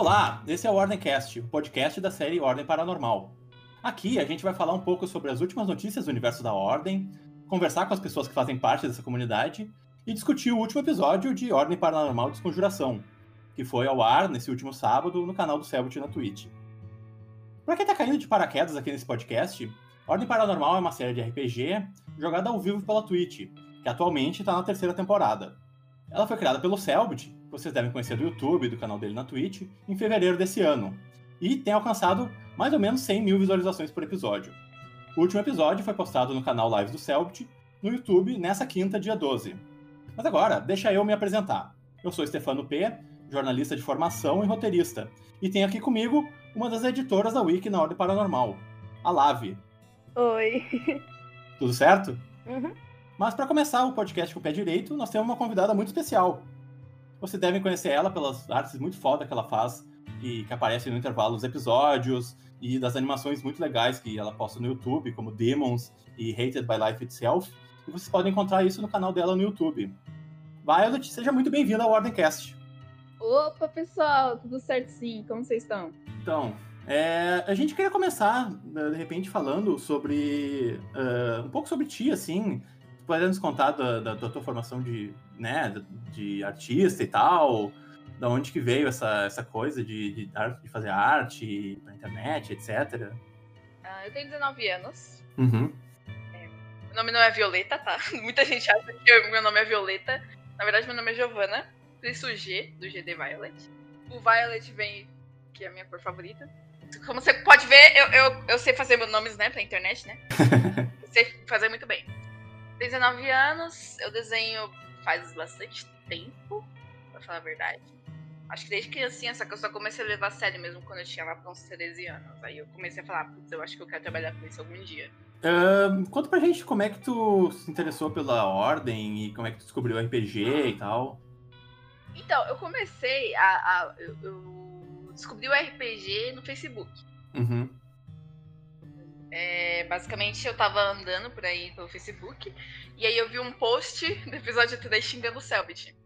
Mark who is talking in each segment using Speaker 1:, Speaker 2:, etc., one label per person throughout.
Speaker 1: Olá, esse é o Ordemcast, o podcast da série Ordem Paranormal. Aqui a gente vai falar um pouco sobre as últimas notícias do universo da Ordem, conversar com as pessoas que fazem parte dessa comunidade e discutir o último episódio de Ordem Paranormal Desconjuração, que foi ao ar nesse último sábado no canal do Selbit na Twitch. Para quem tá caindo de paraquedas aqui nesse podcast, Ordem Paranormal é uma série de RPG jogada ao vivo pela Twitch, que atualmente está na terceira temporada. Ela foi criada pelo Selbit, vocês devem conhecer do YouTube e do canal dele na Twitch, em fevereiro desse ano, e tem alcançado mais ou menos 100 mil visualizações por episódio. O último episódio foi postado no canal Live do Selbit, no YouTube, nessa quinta, dia 12. Mas agora, deixa eu me apresentar. Eu sou Stefano P., jornalista de formação e roteirista, e tenho aqui comigo uma das editoras da Wiki na Ordem Paranormal, a Lave.
Speaker 2: Oi.
Speaker 1: Tudo certo?
Speaker 2: Uhum.
Speaker 1: Mas para começar o podcast com o pé direito, nós temos uma convidada muito especial. Vocês devem conhecer ela pelas artes muito foda que ela faz e que aparecem no intervalo dos episódios e das animações muito legais que ela posta no YouTube, como Demons e Hated by Life Itself. E vocês podem encontrar isso no canal dela no YouTube. Violet, seja muito bem-vinda ao Ordemcast.
Speaker 2: Opa, pessoal, tudo certo sim? Como vocês estão?
Speaker 1: Então, é, a gente queria começar, de repente, falando sobre. Uh, um pouco sobre ti, assim. Pode nos contar da, da, da, tua formação de, né, de artista e tal, da onde que veio essa, essa coisa de, de, de fazer arte pra internet, etc.
Speaker 3: Uh, eu tenho 19 anos.
Speaker 1: Uhum.
Speaker 3: É, meu nome não é Violeta, tá? Muita gente acha que meu nome é Violeta. Na verdade, meu nome é Giovana. Isso G, do GD Violet. O Violet vem, que é a minha cor favorita. Como você pode ver, eu, eu, eu sei fazer meus nomes, né, pra internet, né? eu sei fazer muito bem. 19 anos, eu desenho faz bastante tempo, pra falar a verdade. Acho que desde criancinha, só que eu só comecei a levar a sério mesmo quando eu tinha lá pra uns 13 anos. Aí eu comecei a falar, putz, eu acho que eu quero trabalhar com isso algum dia.
Speaker 1: Uh, conta pra gente como é que tu se interessou pela ordem e como é que tu descobriu o RPG e tal.
Speaker 3: Então, eu comecei a. a eu, eu, descobri o RPG no Facebook.
Speaker 1: Uhum.
Speaker 3: É, basicamente, eu tava andando por aí pelo Facebook e aí eu vi um post do episódio 3 xingando o Selbit.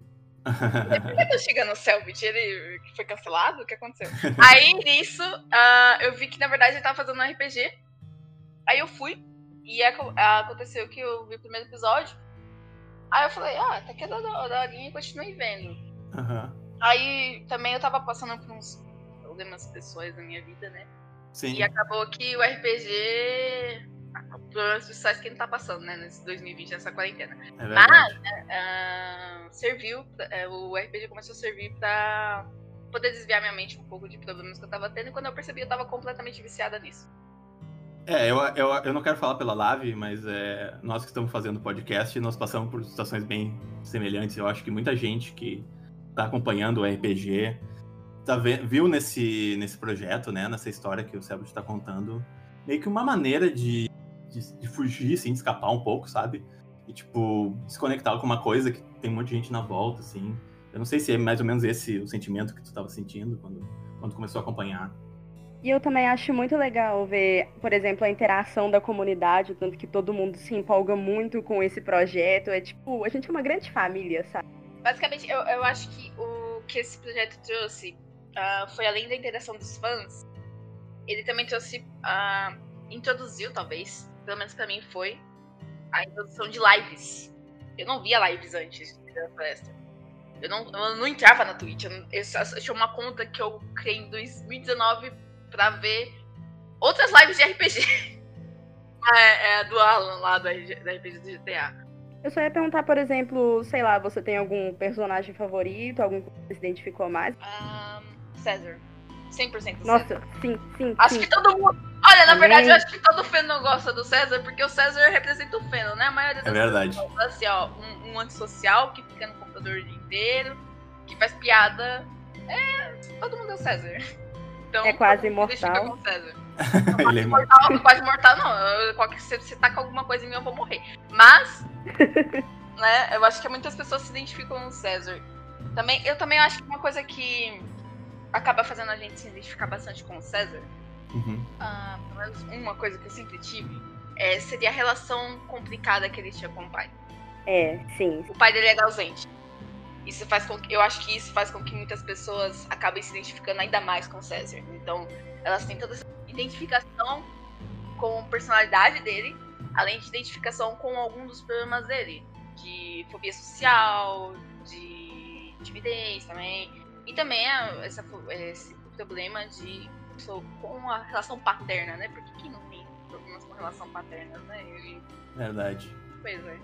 Speaker 3: Por que eu tô xingando o Selbit? Ele foi cancelado? O que aconteceu? aí, nisso, uh, eu vi que na verdade ele tava fazendo um RPG. Aí eu fui e aconteceu que eu vi o primeiro episódio. Aí eu falei, ah, tá é da horinha e continuei vendo.
Speaker 1: Uhum.
Speaker 3: Aí também eu tava passando por uns problemas pessoais na minha vida, né?
Speaker 1: Sim.
Speaker 3: E acabou que o RPG. Problemas pessoais que ele tá passando, né? Nesse 2020, nessa quarentena.
Speaker 1: É
Speaker 3: Mas uh, serviu. Uh, o RPG começou a servir pra poder desviar minha mente um pouco de problemas que eu tava tendo. E quando eu percebi, eu tava completamente viciada nisso.
Speaker 1: É, eu, eu, eu não quero falar pela Lave, mas é, nós que estamos fazendo podcast, nós passamos por situações bem semelhantes. Eu acho que muita gente que tá acompanhando o RPG tá, viu nesse, nesse projeto, né, nessa história que o Sebut está contando, meio que uma maneira de, de, de, fugir, assim, de escapar um pouco, sabe? E, tipo, se conectar com uma coisa que tem um monte de gente na volta, assim. Eu não sei se é mais ou menos esse o sentimento que tu estava sentindo quando, quando começou a acompanhar.
Speaker 2: E eu também acho muito legal ver, por exemplo, a interação da comunidade, tanto que todo mundo se empolga muito com esse projeto. É tipo, a gente é uma grande família, sabe?
Speaker 3: Basicamente, eu, eu acho que o que esse projeto trouxe uh, foi além da interação dos fãs, ele também trouxe, uh, introduziu talvez, pelo menos para mim foi, a introdução de lives. Eu não via lives antes da palestra. Eu não, eu não entrava na Twitch. Eu, eu, eu tinha uma conta que eu criei em 2019 pra ver outras lives de RPG. é, é, do Alan lá da, da RPG do GTA.
Speaker 2: Eu só ia perguntar, por exemplo, sei lá, você tem algum personagem favorito, algum que você se identificou mais?
Speaker 3: Um, César. 100%
Speaker 2: Nossa,
Speaker 3: César.
Speaker 2: sim, sim.
Speaker 3: Acho
Speaker 2: sim.
Speaker 3: que todo mundo. Olha, na verdade, eu acho que todo Feno gosta do César, porque o César representa o Feno, né? A maioria das
Speaker 1: é verdade.
Speaker 3: pessoas. Assim, ó, um, um antissocial que fica no computador o dia inteiro, que faz piada. É. Todo mundo é o César. Então,
Speaker 2: é quase imortal.
Speaker 3: Com César.
Speaker 1: Ele
Speaker 3: quase
Speaker 1: é
Speaker 3: mortal, quase mortal, não. Eu, qualquer, se você tá com alguma coisa em mim, eu vou morrer. Mas, né, eu acho que muitas pessoas se identificam com o César. Também, eu também acho que uma coisa que acaba fazendo a gente se identificar bastante com o César,
Speaker 1: uhum.
Speaker 3: ah, uma coisa que eu sempre tive, é, seria a relação complicada que ele tinha com o pai.
Speaker 2: É, sim.
Speaker 3: O pai dele era ausente. isso faz com que, eu acho que isso faz com que muitas pessoas acabem se identificando ainda mais com o César. Então, elas têm toda essa identificação com a personalidade dele, além de identificação com algum dos problemas dele, de fobia social, de timidez também, e também essa, esse problema de com a relação paterna, né? Porque quem não tem problemas com relação paterna, né?
Speaker 1: Verdade.
Speaker 3: Pois é.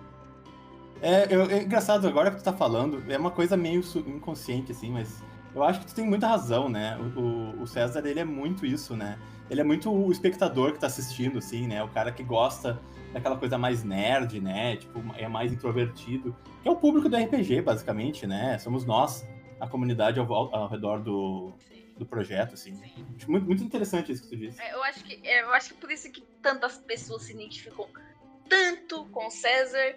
Speaker 1: É, eu, é engraçado agora que tu tá falando, é uma coisa meio inconsciente, assim, mas eu acho que tu tem muita razão, né? O, o, César, ele é muito isso, né? Ele é muito o espectador que tá assistindo, assim, né? O cara que gosta daquela coisa mais nerd, né? Tipo, é mais introvertido. Que é o público do RPG, basicamente, né? Somos nós, a comunidade ao, ao redor do, do projeto, assim. Muito, muito interessante isso que tu disse.
Speaker 3: É, eu acho que é, eu acho que por isso que tantas pessoas se identificam tanto com o César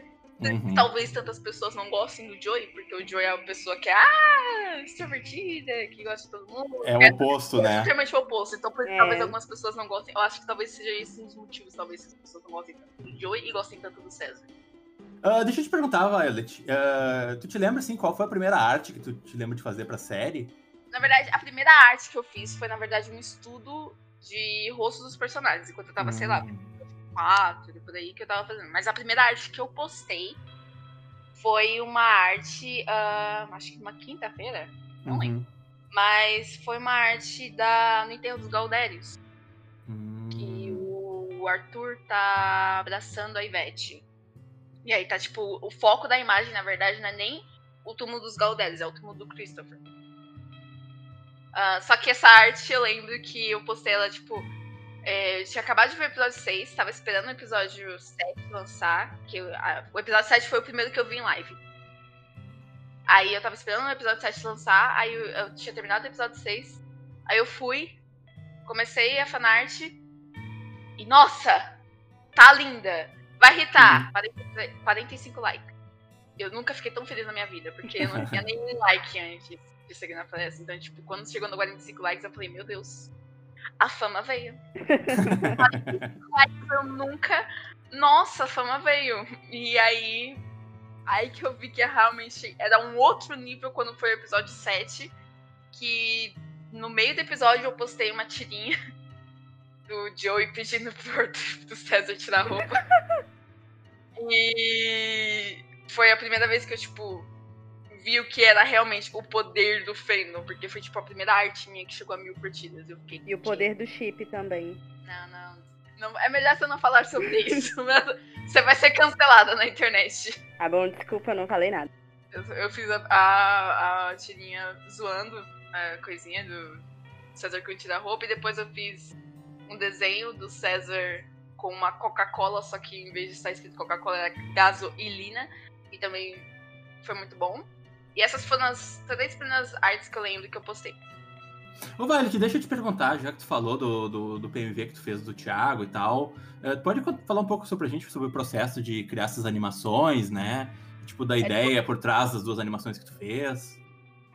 Speaker 3: Uhum. Talvez tantas pessoas não gostem do Joey, porque o Joey é uma pessoa que é ah, extrovertida, que gosta de todo mundo.
Speaker 1: É o oposto, é, né?
Speaker 3: É extremamente o oposto. Então, por, é. talvez algumas pessoas não gostem. Eu acho que talvez seja esse um dos motivos, talvez, que as pessoas não gostem tanto do Joey e gostem tanto do César.
Speaker 1: Uh, deixa eu te perguntar, Violet. Uh, tu te lembra, assim, qual foi a primeira arte que tu te lembra de fazer pra série?
Speaker 3: Na verdade, a primeira arte que eu fiz foi, na verdade, um estudo de rostos dos personagens, enquanto eu tava, hum. sei lá, hum quatro, por aí que eu tava fazendo. Mas a primeira arte que eu postei foi uma arte, uh, acho que uma quinta-feira, não uhum. lembro. Mas foi uma arte da, no enterro dos Galdérios. Uhum. Que o Arthur tá abraçando a Ivete. E aí tá tipo, o foco da imagem, na verdade, não é nem o túmulo dos Galdérios, é o túmulo do Christopher. Uh, só que essa arte eu lembro que eu postei ela, tipo, é, tinha acabado de ver o episódio 6, tava esperando o episódio 7 lançar. Que eu, a, o episódio 7 foi o primeiro que eu vi em live. Aí eu tava esperando o episódio 7 lançar, aí eu, eu tinha terminado o episódio 6. Aí eu fui, comecei a fanart. E nossa! Tá linda! Vai irritar! Uhum. 45 likes. Eu nunca fiquei tão feliz na minha vida, porque eu não tinha nem like antes de seguir na palestra. Então, tipo, quando chegou no 45 likes, eu falei, meu Deus, a fama veio. eu nunca. Nossa, a fama veio. E aí. Aí que eu vi que realmente era um outro nível quando foi o episódio 7. Que no meio do episódio eu postei uma tirinha do Joey pedindo pro, do César tirar a roupa. E foi a primeira vez que eu, tipo, vi o que era realmente o poder do fandom, porque foi tipo a primeira arte minha que chegou a mil curtidas. Eu fiquei,
Speaker 2: e o poder do chip também.
Speaker 3: Não, não, não. É melhor você não falar sobre isso. você vai ser cancelada na internet.
Speaker 2: Tá bom, desculpa, eu não falei nada.
Speaker 3: Eu, eu fiz a, a, a, tirinha zoando a coisinha do César que tira a roupa e depois eu fiz um desenho do César com uma Coca-Cola, só que em vez de estar escrito Coca-Cola era gasolina. E também foi muito bom. E essas foram as três primeiras artes que eu lembro que eu postei.
Speaker 1: Ô, Violet, deixa eu te perguntar, já que tu falou do, do, do PMV que tu fez do Thiago e tal, uh, pode falar um pouco sobre a gente, sobre o processo de criar essas animações, né? Tipo, da é ideia por trás das duas animações que tu fez.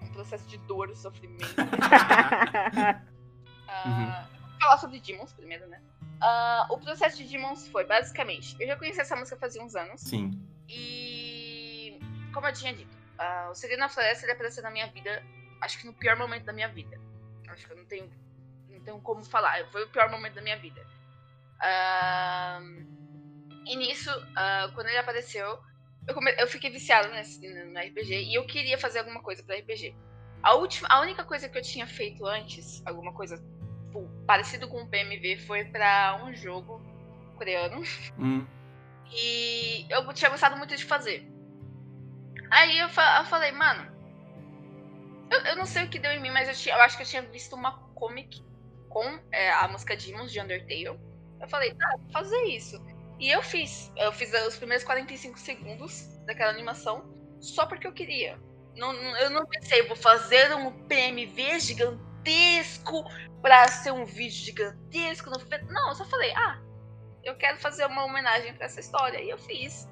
Speaker 3: Um processo de dor e sofrimento. uh, uhum. Vou falar sobre Demons primeiro, né? Uh, o processo de Demons foi, basicamente, eu já conheci essa música fazia uns anos.
Speaker 1: Sim.
Speaker 3: E, como eu tinha dito, Uh, o Segredo na Floresta ele apareceu na minha vida, acho que no pior momento da minha vida. Acho que eu não tenho, não tenho como falar. Foi o pior momento da minha vida. Uh, e nisso, uh, quando ele apareceu, eu, come... eu fiquei viciada nesse, no RPG e eu queria fazer alguma coisa para RPG. A, última, a única coisa que eu tinha feito antes, alguma coisa tipo, parecido com o PMV, foi para um jogo coreano.
Speaker 1: Hum.
Speaker 3: E eu tinha gostado muito de fazer. Aí eu, fa eu falei, mano, eu, eu, não sei o que deu em mim, mas eu, tinha, eu acho que eu tinha visto uma comic com é, a música Demons de Undertale. Eu falei, ah, vou fazer isso. E eu fiz. Eu fiz os primeiros 45 segundos daquela animação só porque eu queria. Não, eu não pensei, vou fazer um PMV gigantesco pra ser um vídeo gigantesco. Não, eu só falei, ah, eu quero fazer uma homenagem para essa história. E eu fiz.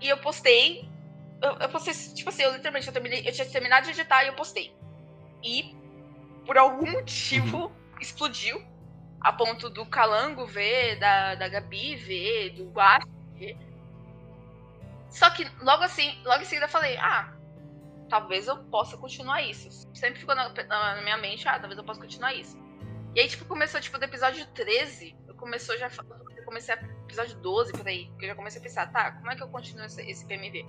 Speaker 3: E eu postei eu, eu postei, tipo assim, eu literalmente eu, terminei, eu tinha terminado de editar e eu postei. E, por algum motivo, uhum. explodiu. A ponto do Calango ver, da, da Gabi ver, do Guache ver. Só que logo assim, logo em seguida eu falei, ah, talvez eu possa continuar isso. Sempre ficou na, na, minha mente, ah, talvez eu possa continuar isso. E aí, tipo, começou, tipo, do episódio 13, eu começou já, eu comecei a episódio 12, por aí, que eu já comecei a pensar, tá, como é que eu continuo esse, esse PMV?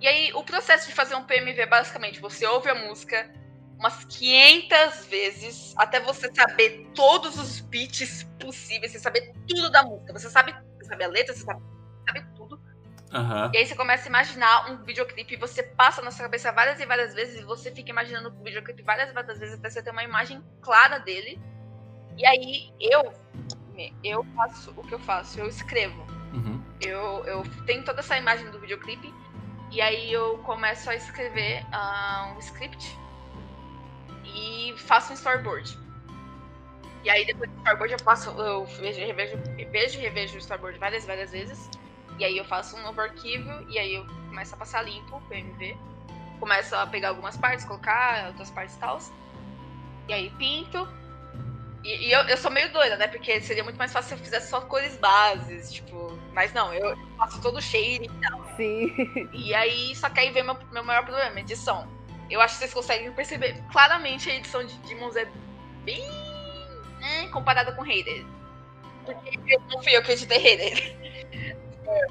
Speaker 3: E aí, o processo de fazer um PMV é basicamente, você ouve a música umas 500 vezes, até você saber todos os beats possíveis, você saber tudo da música, você sabe, você sabe a letra, você sabe.
Speaker 1: Uhum.
Speaker 3: E aí você começa a imaginar um videoclipe, você passa na sua cabeça várias e várias vezes, e você fica imaginando o videoclipe várias e várias vezes até você ter uma imagem clara dele. E aí eu eu faço o que eu faço, eu escrevo.
Speaker 1: Uhum.
Speaker 3: Eu, eu tenho toda essa imagem do videoclipe e aí eu começo a escrever uh, um script e faço um storyboard. E aí depois do storyboard eu faço, eu vejo, revejo, vejo e revejo o storyboard várias, várias vezes. E aí eu faço um novo arquivo e aí eu começo a passar limpo o PMV. Começo a pegar algumas partes, colocar outras partes e tal. E aí pinto. E, e eu, eu sou meio doida, né? Porque seria muito mais fácil se eu fizesse só cores bases, tipo. Mas não, eu faço todo o shade e tal.
Speaker 2: Sim.
Speaker 3: E aí, só que aí vem meu, meu maior problema, edição. Eu acho que vocês conseguem perceber claramente a edição de Demons é bem. Né, comparada com Raider. Porque não fui eu que editei Raider.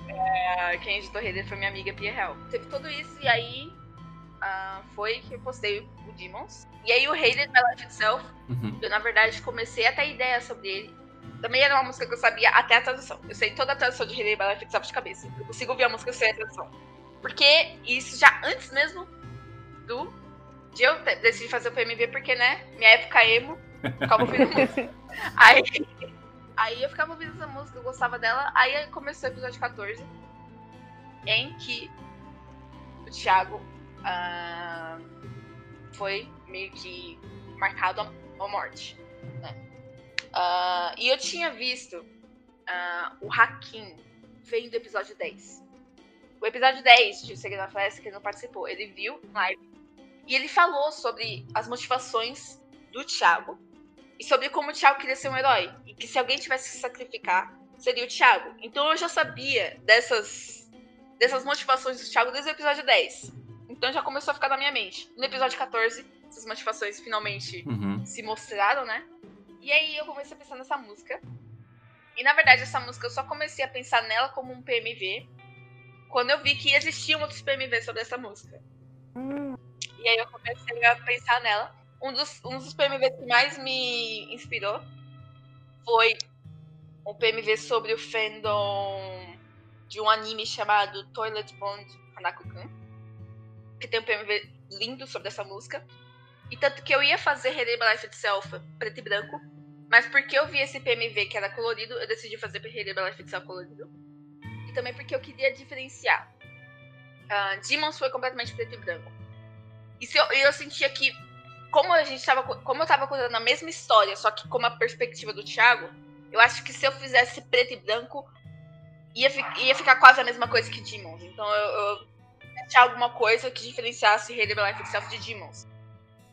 Speaker 3: É, quem editou Raider foi minha amiga Pia Hell. Teve tudo isso e aí uh, foi que eu postei o Demons. E aí o Raider My Life Itself,
Speaker 1: Uhum.
Speaker 3: eu na verdade comecei a ter ideia sobre ele. Também era uma música que eu sabia até a tradução. Eu sei toda a tradução de Raider My Life Itself de cabeça. Eu consigo ouvir a música sem a tradução. Porque isso já antes mesmo do de eu decidir fazer o PMV, porque, né, minha época emo, ouvindo música. Aí, aí eu ficava ouvindo essa música, eu gostava dela. Aí começou o episódio 14, em que o Thiago ah, foi meio que marcado a morte. Né? Ah, e eu tinha visto ah, o Hakim vendo o episódio 10. O episódio 10 de Segredo na Floresta, que ele não participou, ele viu live e ele falou sobre as motivações do Thiago e sobre como o Thiago queria ser um herói. E que se alguém tivesse que se sacrificar, seria o Thiago. Então eu já sabia dessas, dessas motivações do Thiago desde o episódio 10. Então já começou a ficar na minha mente. No episódio 14, essas motivações finalmente
Speaker 1: Uhum.
Speaker 3: se mostraram, né? E aí eu comecei a pensar nessa música. E na verdade, essa música eu só comecei a pensar nela como um PMV quando eu vi que existiam outros PMV sobre essa música.
Speaker 2: Hum,
Speaker 3: E aí eu comecei a pensar nela. Um dos, um dos PMVs que mais me inspirou foi um PMV sobre o fandom de um anime chamado Toilet Bond Hanako-kun. Que tem um PMV lindo sobre essa música. E tanto que eu ia fazer Releva Life Itself preto e branco. Mas porque eu vi esse PMV que era colorido, eu decidi fazer Releva Life Itself colorido. E também porque eu queria diferenciar. Uh, Demons foi completamente preto e branco. E eu, eu sentia que, como a gente tava. co- Como eu tava contando a mesma história, só que com a perspectiva do Thiago, eu acho que se eu fizesse preto e branco, ia, fi- ia ficar quase a mesma coisa que Demons. Então eu, eu tinha alguma coisa que diferenciasse Rei Life Itself de Demons.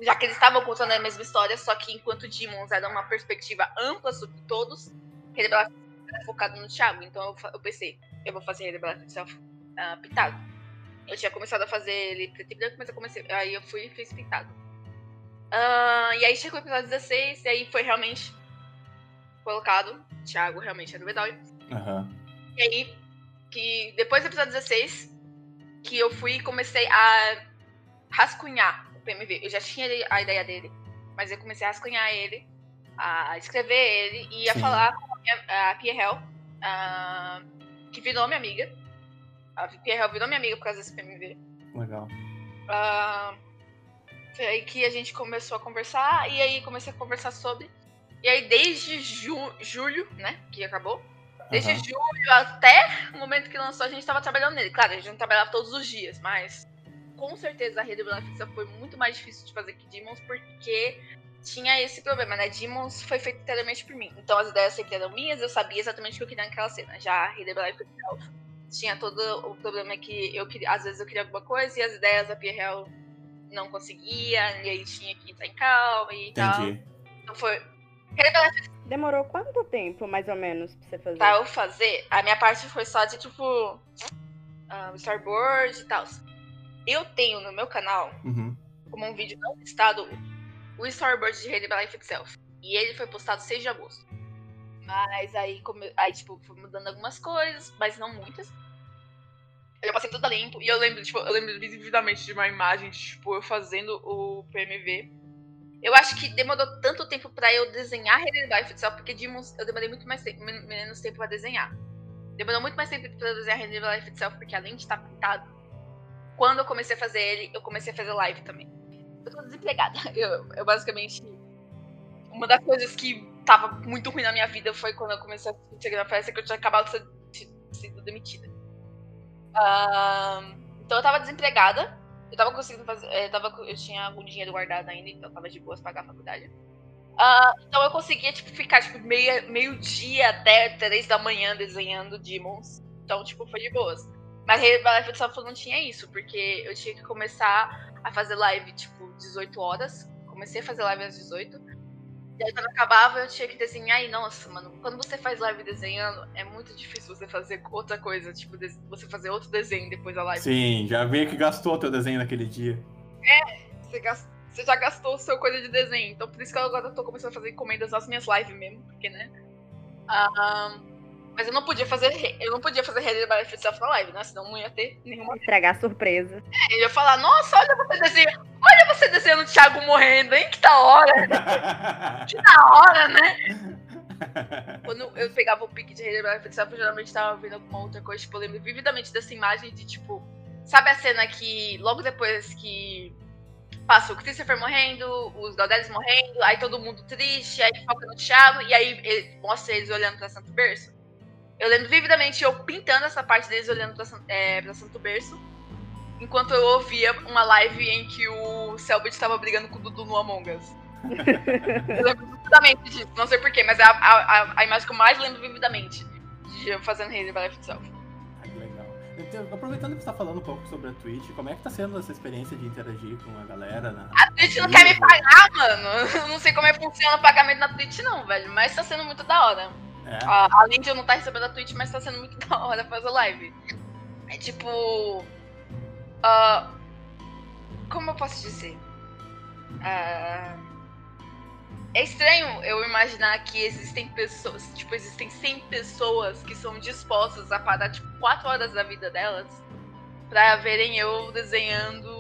Speaker 3: Já que eles estavam contando a mesma história, só que enquanto Demons era uma perspectiva ampla sobre todos, Rei Life era focado no Thiago. Então eu, eu pensei, eu vou fazer Rei Life Itself ah, pintado. Eu tinha começado a fazer ele preto e branco, mas eu comecei. Aí eu fui e fiz pintado. Ah, e aí chegou o episódio 16, e aí foi realmente colocado. Thiago realmente era o herói.
Speaker 1: Aham.
Speaker 3: E aí, que depois do episódio 16, que eu fui e comecei a rascunhar o PMV. Eu já tinha a ideia dele, mas eu comecei a rascunhar ele, a escrever ele e a
Speaker 1: Sim.
Speaker 3: falar com a, minha, a ah, que virou minha amiga. A Pia Hell virou minha amiga por causa desse PMV.
Speaker 1: Legal.
Speaker 3: Ah, foi aí que a gente começou a conversar, e aí comecei a conversar sobre. E aí, desde ju- julho, né, que acabou, desde
Speaker 1: Aham.
Speaker 3: julho até o momento que lançou, a gente tava trabalhando nele. Claro, a gente não trabalhava todos os dias, mas com certeza a Rede Fixa foi muito mais difícil de fazer que Demons, porque tinha esse problema, né? Demons foi feito inteiramente por mim. Então as ideias sempre eram minhas, eu sabia exatamente o que eu queria naquela cena. Já a Rede tinha todo o problema que eu queria, às vezes eu queria alguma coisa e as ideias da Pierre não conseguia, e aí tinha que entrar em calma e tal.
Speaker 1: Entendi.
Speaker 3: Então foi.
Speaker 2: Demorou quanto tempo, mais ou menos, pra você fazer?
Speaker 3: pra eu fazer, a minha parte foi só de tipo. ah, storyboard e tal. Eu tenho no meu canal,
Speaker 1: Uhum.
Speaker 3: como um vídeo não listado, o storyboard de Rede Life Itself. E ele foi postado 6 de agosto. Mas aí, come... aí, tipo, foi mudando algumas coisas, mas não muitas. Eu passei tudo a limpo. E eu lembro, tipo, eu lembro vividamente de uma imagem, de, tipo, eu fazendo o PMV. Eu acho que demorou tanto tempo pra eu desenhar Rede Life Itself, porque Demons eu demorei muito mais tempo, men- menos tempo pra desenhar. Demorou muito mais tempo pra eu desenhar Rede Life Itself, porque além de estar pintado, quando eu comecei a fazer ele, eu comecei a fazer live também. Eu tô desempregada. Eu, eu basicamente. Uma das coisas que tava muito ruim na minha vida foi quando eu comecei a chegar na festa que eu tinha acabado de ser de- sido demitida. Então eu tava desempregada. Eu tava conseguindo fazer. Eu, tava, eu tinha algum dinheiro guardado ainda, então tava de boas pagar a faculdade. Ah, então eu conseguia, tipo, ficar, tipo, meia, meio-dia até três da manhã desenhando Demons. Então, tipo, foi de boas. Mas Rede Life Itself não tinha isso, porque eu tinha que começar a fazer live, tipo, 18 horas. Comecei a fazer live às 18. E aí quando acabava, eu tinha que desenhar. E nossa, mano, quando você faz live desenhando, é muito difícil você fazer outra coisa. Tipo, você fazer outro desenho depois da live.
Speaker 1: Sim, já veio que gastou teu desenho naquele dia.
Speaker 3: Você, gas- você já gastou o seu coisa de desenho. Então por isso que eu agora tô começando a fazer encomendas nas minhas lives mesmo, porque, né? Ah, mas eu não podia fazer. Eu não podia fazer Rede by Itself na live, né? Senão não ia ter nenhuma.
Speaker 2: Estragar a surpresa.
Speaker 3: Eu ia falar, nossa, olha você desenhando. Olha você desenhando o Thiago morrendo, hein? Que da hora! Que da hora, né? Quando eu pegava o pique de Rede by Itself, eu geralmente tava vendo alguma outra coisa. Tipo, eu lembro vividamente dessa imagem de tipo. Sabe a cena que logo depois que passa o Christopher morrendo, os Galderes morrendo, aí todo mundo triste, aí foca no Thiago, e aí ele- mostra eles olhando pra Santo Berço. Eu lembro vividamente eu pintando essa parte deles olhando pra, é, pra Santo Berço, enquanto eu ouvia uma live em que o Selbit estava brigando com o Dudu no Among Us. eu lembro vividamente disso, não sei porquê, mas é a, a, a- imagem que eu mais lembro vividamente de eu fazendo Hater by Life Itself.
Speaker 1: Ai, que legal. Aproveitando que você tá falando um pouco sobre a Twitch, como é que tá sendo essa experiência de interagir com a galera? Na...
Speaker 3: A Twitch não quer me pagar, mano. Eu não sei como é que funciona o pagamento na Twitch, não, velho. Mas tá sendo muito da hora.
Speaker 1: É?
Speaker 3: Ah, além de eu não estar recebendo a Twitch, mas tá sendo muito da hora fazer live. É tipo. ah, como eu posso dizer? Ah, é estranho eu imaginar que existem pessoas, tipo, existem 100 pessoas que são dispostas a parar, tipo, 4 horas da vida delas pra verem eu desenhando.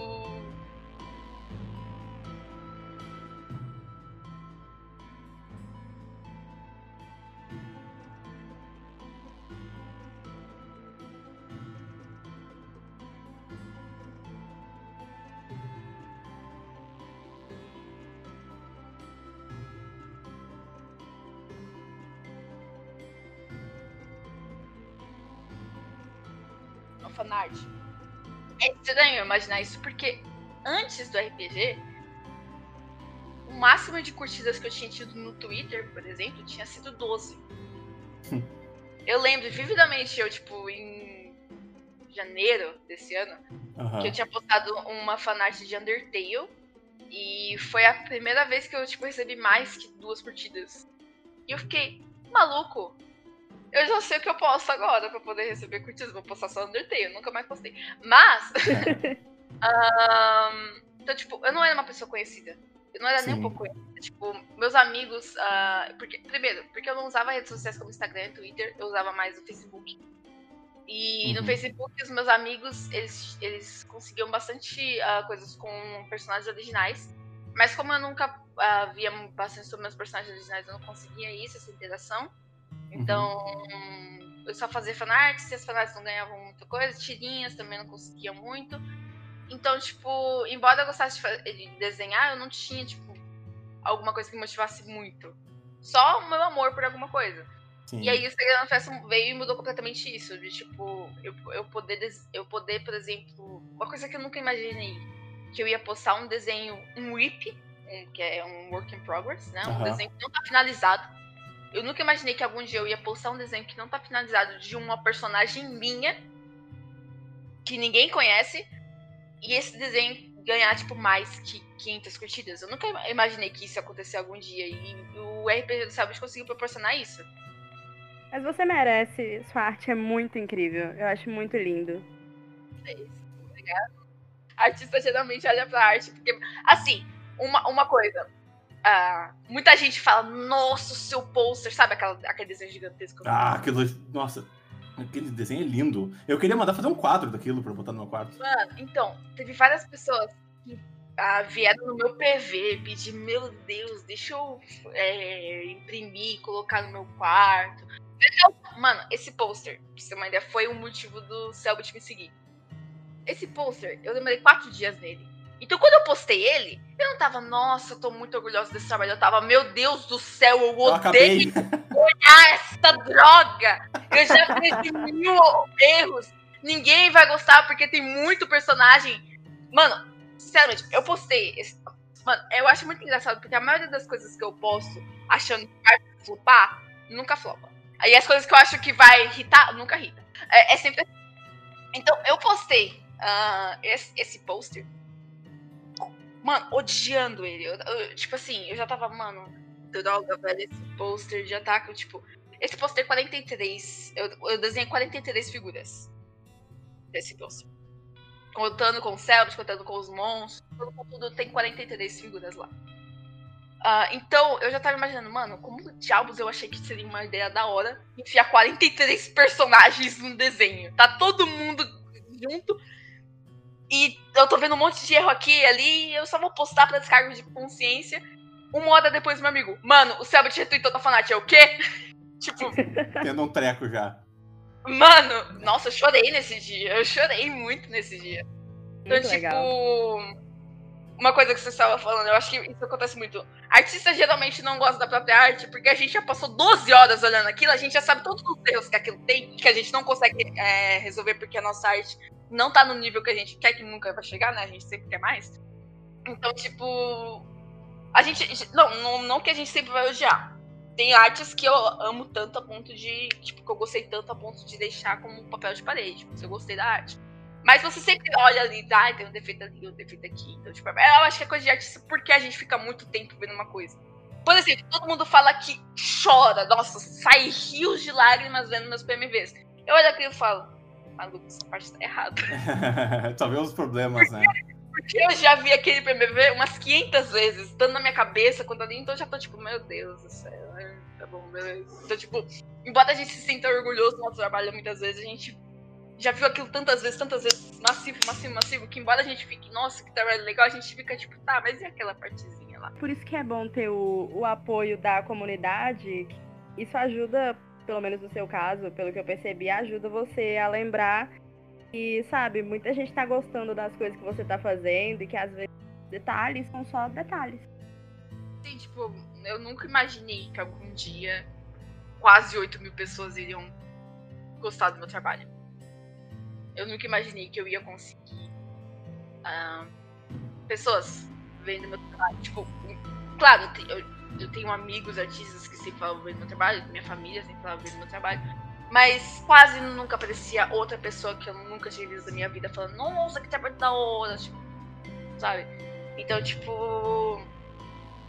Speaker 3: Fanart. É estranho imaginar isso, porque antes do RPG, o máximo de curtidas que eu tinha tido no Twitter, por exemplo, tinha sido 12. eu lembro vividamente, eu, tipo, em janeiro desse ano,
Speaker 1: Aham.
Speaker 3: que eu tinha postado uma fanart de Undertale. E foi a primeira vez que eu, tipo, recebi mais que duas curtidas. E eu fiquei, maluco, eu já sei o que eu posto agora pra poder receber curtidas. Vou postar só Undertale, nunca mais postei. Mas. ahn, então, tipo, eu não era uma pessoa conhecida. Eu não era nem um
Speaker 1: Sim.
Speaker 3: pouco conhecida. Tipo, meus amigos. ah, porque, primeiro, porque eu não usava redes sociais como Instagram e Twitter, eu usava mais o Facebook. E no
Speaker 1: Uhum.
Speaker 3: Facebook, os meus amigos, eles, eles conseguiam bastante ah, coisas com personagens originais. Mas como eu nunca ah, via bastante sobre meus personagens originais, eu não conseguia isso, essa interação. Então, eu só fazia fanarts, e as fanarts não ganhavam muita coisa, tirinhas também não conseguia muito. Então, tipo, embora eu gostasse de, desenhar, eu não tinha, tipo, alguma coisa que me motivasse muito. Só o meu amor por alguma coisa.
Speaker 1: Sim.
Speaker 3: E aí o Instagram festa veio e mudou completamente isso. De tipo, eu, eu, poder, eu poder, por exemplo, uma coisa que eu nunca imaginei. Que eu ia postar um desenho, um whip, um- que é um work in progress, né? Um desenho que não tá finalizado. Eu nunca imaginei que algum dia eu ia postar um desenho que não tá finalizado de uma personagem minha, que ninguém conhece, e esse desenho ganhar, tipo, mais que 500 curtidas. Eu nunca imaginei que isso ia acontecer algum dia. E o RPG do Sabbath conseguiu proporcionar isso.
Speaker 2: Mas você merece. Sua arte é muito incrível. Eu acho muito lindo.
Speaker 3: É isso. Obrigada. A artista geralmente olha pra arte, porque, assim, uma, uma coisa. Uh, muita gente fala, nossa, o seu pôster, sabe aquela, aquele desenho gigantesco?
Speaker 1: Ah, aquilo. Nossa, aquele desenho é lindo. Eu queria mandar fazer um quadro daquilo pra botar no meu quarto.
Speaker 3: Mano, então, teve várias pessoas que ah, vieram no meu PV pedir, meu Deus, deixa eu é, imprimir, colocar no meu quarto. Mano, esse pôster, pra você ter uma ideia, foi o motivo do Selbit me seguir. Esse pôster, eu demorei quatro dias nele. Então, quando eu postei ele, eu não tava, nossa, eu tô muito orgulhosa desse trabalho. Eu tava, meu Deus do céu, eu odeio eu olhar essa droga. Eu já fiz mil erros. Ninguém vai gostar porque tem muito personagem. Mano, sinceramente, eu postei. Esse... Mano, eu acho muito engraçado porque a maioria das coisas que eu posto achando que vai flopar, nunca flopa. Aí as coisas que eu acho que vai irritar, nunca irrita. É, é sempre assim. Então, eu postei uh, esse, esse poster mano, odiando ele. Eu, eu, tipo assim, eu já tava, mano, droga, velho, esse pôster de ataque, tipo. Esse pôster 43. Eu, eu desenhei 43 figuras desse pôster. Contando com o Selbit, contando com os monstros, com tudo, tem 43 figuras lá. Uh, então, eu já tava imaginando, mano, como diabos eu achei que seria uma ideia da hora enfiar 43 personagens num desenho. Tá todo mundo junto e eu tô vendo um monte de erro aqui e ali, e eu só vou postar pra descargo de consciência. Uma hora depois, meu amigo, mano, o Selbit retweetou tua fanart, é o quê? tipo.
Speaker 1: Tendo um treco já.
Speaker 3: Mano, nossa, eu chorei nesse dia. Eu chorei muito nesse dia. Então, muito tipo. Legal. Uma coisa que você estava falando, eu acho que isso acontece muito. Artista geralmente não gosta da própria arte, porque a gente já passou 12 horas olhando aquilo, a gente já sabe todos os erros que aquilo tem, que a gente não consegue é, resolver porque a nossa arte não tá no nível que a gente quer que nunca vai chegar, né? A gente sempre quer mais. Então, tipo. A gente. Não, não, não que a gente sempre vai odiar. Tem artes que eu amo tanto a ponto de. Tipo, que eu gostei tanto a ponto de deixar como papel de parede. Tipo, se eu gostei da arte. Mas você sempre olha ali, ah, tem um defeito ali, um defeito aqui. Então, tipo, eu acho que é coisa de artista porque a gente fica muito tempo vendo uma coisa. Por exemplo, todo mundo fala que chora, nossa, sai rios de lágrimas vendo meus PMVs. Eu olho aqui e falo, maluco, essa parte tá errada.
Speaker 1: Só vê os problemas, né?
Speaker 3: Porque eu já vi aquele PMV umas 500 vezes, estando na minha cabeça, quando ali, então eu já tô tipo, meu Deus do céu, tá bom, beleza. Então, tipo, embora a gente se sinta orgulhoso do nosso trabalho muitas vezes, a gente já viu aquilo tantas vezes, tantas vezes, massivo, massivo, massivo, que embora a gente fique, nossa, que trabalho legal, a gente fica tipo, tá, mas e aquela partezinha lá?
Speaker 2: Por isso que é bom ter o, o apoio da comunidade, isso ajuda pelo menos no seu caso, pelo que eu percebi, ajuda você a lembrar que, sabe, muita gente tá gostando das coisas que você tá fazendo e que às vezes detalhes são só detalhes.
Speaker 3: Sim, tipo, eu nunca imaginei que algum dia quase 8 mil pessoas iriam gostar do meu trabalho. Eu nunca imaginei que eu ia conseguir uh, pessoas vendo meu trabalho. Tipo, claro, eu, eu tenho amigos artistas que sempre falam bem do meu trabalho, minha família sempre fala bem do meu trabalho. Mas quase nunca aparecia outra pessoa que eu nunca tinha visto na minha vida falando, nossa, que trabalho da hora, tipo, sabe? Então, tipo.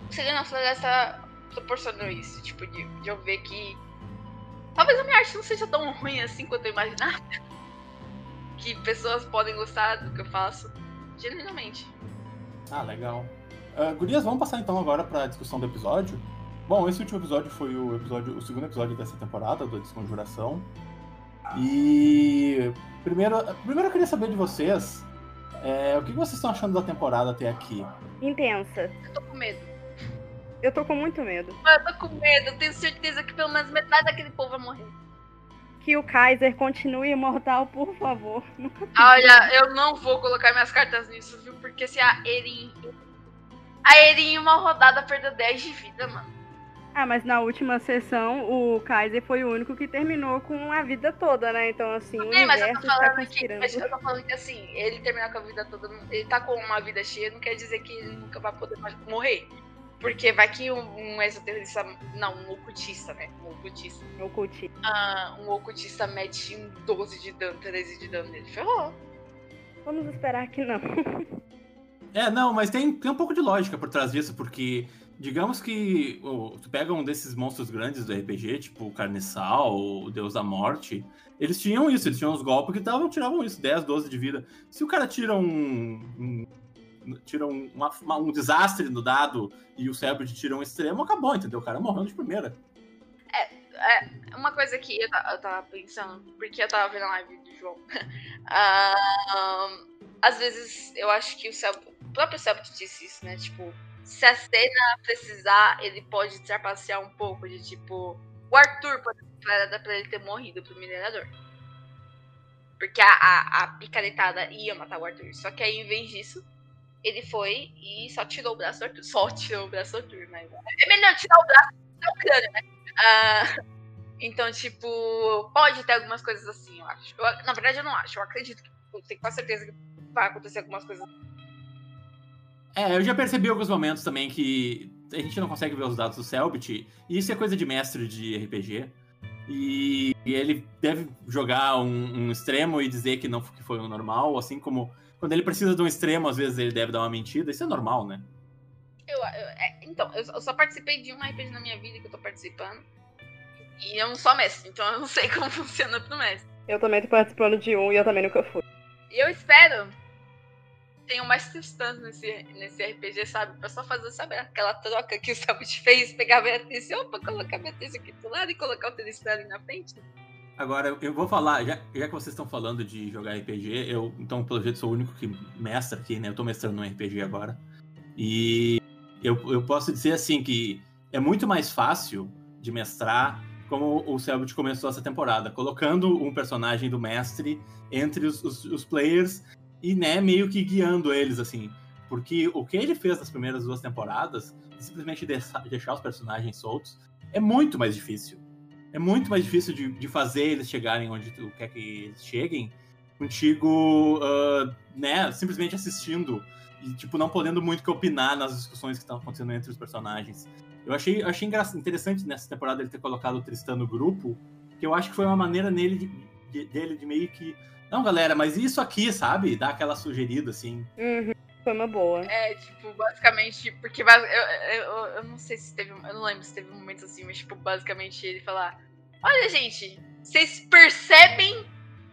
Speaker 3: Serena Floresta proporcionou isso, tipo, de, de eu ver que. Talvez a minha arte não seja tão ruim assim quanto eu imaginava. Que pessoas podem gostar do que eu faço, genuinamente.
Speaker 1: Ah, legal. Uh, gurias, vamos passar então agora para a discussão do episódio. Bom, esse último episódio foi o episódio, o segundo episódio dessa temporada da Desconjuração. E primeiro, primeiro eu queria saber de vocês é, o que vocês estão achando da temporada até aqui?
Speaker 2: Intensa.
Speaker 3: Eu tô com medo.
Speaker 2: Eu tô com muito medo.
Speaker 3: Eu tô com medo, eu tenho certeza que pelo menos metade daquele povo vai morrer.
Speaker 2: Que o Kaiser continue imortal, por favor.
Speaker 3: Olha, eu não vou colocar minhas cartas nisso, viu? Porque se a Erin a Eren em uma rodada perdeu 10 de vida, mano.
Speaker 2: Ah, mas na última sessão o Kaiser foi o único que terminou com a vida toda, né? Então, assim, o
Speaker 3: mas eu tô tá falando tá que, mas eu tô falando que, assim, ele terminar com a vida toda, ele tá com uma vida cheia, não quer dizer que ele nunca vai poder mais morrer. Porque vai que um, um exoterrorista. Não, um ocultista, né? Um ocultista.
Speaker 2: Um ocultista.
Speaker 3: Ah, um ocultista mete um 12 de dano, 13 de dano nele. Ferrou.
Speaker 2: Vamos esperar que não.
Speaker 1: É, não, mas tem, tem um pouco de lógica por trás disso, porque digamos que oh, tu pega um desses monstros grandes do RPG, tipo o Carniçal, o Deus da Morte, eles tinham isso, eles tinham os golpes que tavam, tiravam isso, 10, 12 de vida. Se o cara tira um. um tira um, uma, um desastre no dado e o cérebro tira um extremo, acabou, entendeu? O cara morreu de primeira.
Speaker 3: É, é uma coisa que eu, eu tava pensando, porque eu tava vendo a live do João. uh, às vezes eu acho que o, cérebro, o próprio cérebro disse isso, né? Tipo, se a cena precisar, ele pode trapacear um pouco de tipo. O Arthur, por exemplo, pra ele ter morrido pro minerador. Porque a, a, a picaretada ia matar o Arthur. Só que aí, em vez disso, ele foi e só tirou o braço do Arthur. Só tirou o braço do Arthur, mas. É melhor tirar o braço do crânio, né? Ah, então, tipo, pode ter algumas coisas assim, eu acho. Eu, na verdade, eu não acho. Eu acredito que. Eu tenho quase certeza que vai acontecer algumas coisas
Speaker 1: é, eu já percebi alguns momentos também que a gente não consegue ver os dados do Selbit, e isso é coisa de mestre de RPG. E, e ele deve jogar um, um, extremo e dizer que não que foi um normal, assim como quando ele precisa de um extremo, às vezes ele deve dar uma mentira. Isso é normal, né?
Speaker 3: Eu, eu é, então, eu só participei de um RPG na minha vida que eu tô participando. E eu não sou mestre, então eu não sei como funciona pro mestre.
Speaker 2: Eu também tô participando de um e eu também nunca fui.
Speaker 3: E eu espero tenho mais cristãs nesse, nesse RPG, sabe? Pra só fazer, sabe, aquela troca que o Selbit fez, pegar a Beatriz, opa, colocar a Beatriz aqui do lado e colocar o Telecistão ali na frente.
Speaker 1: Agora, eu vou falar, já, já que vocês estão falando de jogar RPG, eu, então, pelo jeito, sou o único que mestra aqui, né? Eu tô mestrando um RPG agora. E eu, eu posso dizer, assim, que é muito mais fácil de mestrar como o Selbit começou essa temporada, colocando um personagem do mestre entre os, os, os players e, né, meio que guiando eles, assim. Porque o que ele fez nas primeiras duas temporadas, simplesmente deixar os personagens soltos, é muito mais difícil. É muito mais difícil de, de fazer eles chegarem onde tu quer que eles cheguem, contigo, uh, né, simplesmente assistindo e, tipo, não podendo muito que opinar nas discussões que estão acontecendo entre os personagens. Eu achei, achei interessante nessa temporada ele ter colocado o Tristan no grupo, que eu acho que foi uma maneira nele de, de, dele de meio que não, galera, mas isso aqui, sabe? Dá aquela sugerida, assim.
Speaker 2: Uhum. Foi uma boa.
Speaker 3: É, tipo, basicamente, porque eu, eu, eu, não sei se teve. Eu não lembro se teve um momento assim, mas, tipo, basicamente ele falar: Olha, gente, vocês percebem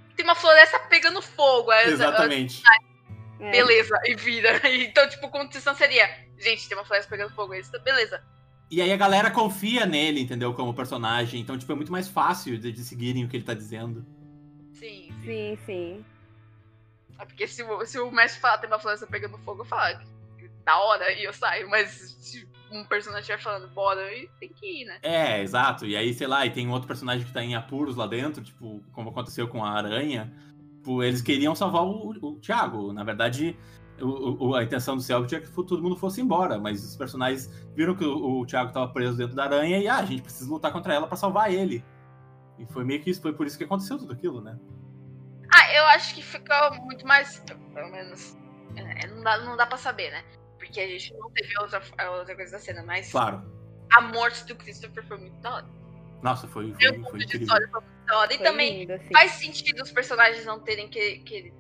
Speaker 3: que tem uma floresta pegando fogo. Aí,
Speaker 1: Exatamente.
Speaker 3: Eu, beleza, é. e vira. Então, tipo, condição seria: Gente, tem uma floresta pegando fogo. Aí, beleza.
Speaker 1: E aí a galera confia nele, entendeu? Como personagem. Então, tipo, é muito mais fácil de, de seguirem o que ele tá dizendo.
Speaker 3: Sim,
Speaker 2: sim. Sim.
Speaker 3: É porque se, se o mestre falar tem uma floresta pegando fogo, eu falo, ah, da hora, e eu saio. Mas se um personagem estiver falando, bora, tem que ir, né?
Speaker 1: É, exato. E aí, sei lá, e tem outro personagem que tá em apuros lá dentro, tipo, como aconteceu com a aranha. Tipo, eles queriam salvar o, o Thiago. Na verdade, o, o, a intenção do Selbit é que todo mundo fosse embora, mas os personagens viram que o, o Thiago tava preso dentro da aranha e ah, a gente precisa lutar contra ela para salvar ele. E foi meio que isso, foi por isso que aconteceu tudo aquilo, né?
Speaker 3: Ah, eu acho que ficou muito mais. Pelo menos. É, não, dá, não dá pra saber, né? Porque a gente não teve outra, outra coisa da cena, mas.
Speaker 1: Claro.
Speaker 3: A morte do Christopher foi muito da hora.
Speaker 1: Nossa, foi. foi, foi,
Speaker 3: foi de história foi muito da hora. E também lindo, assim. faz sentido os personagens não terem que. que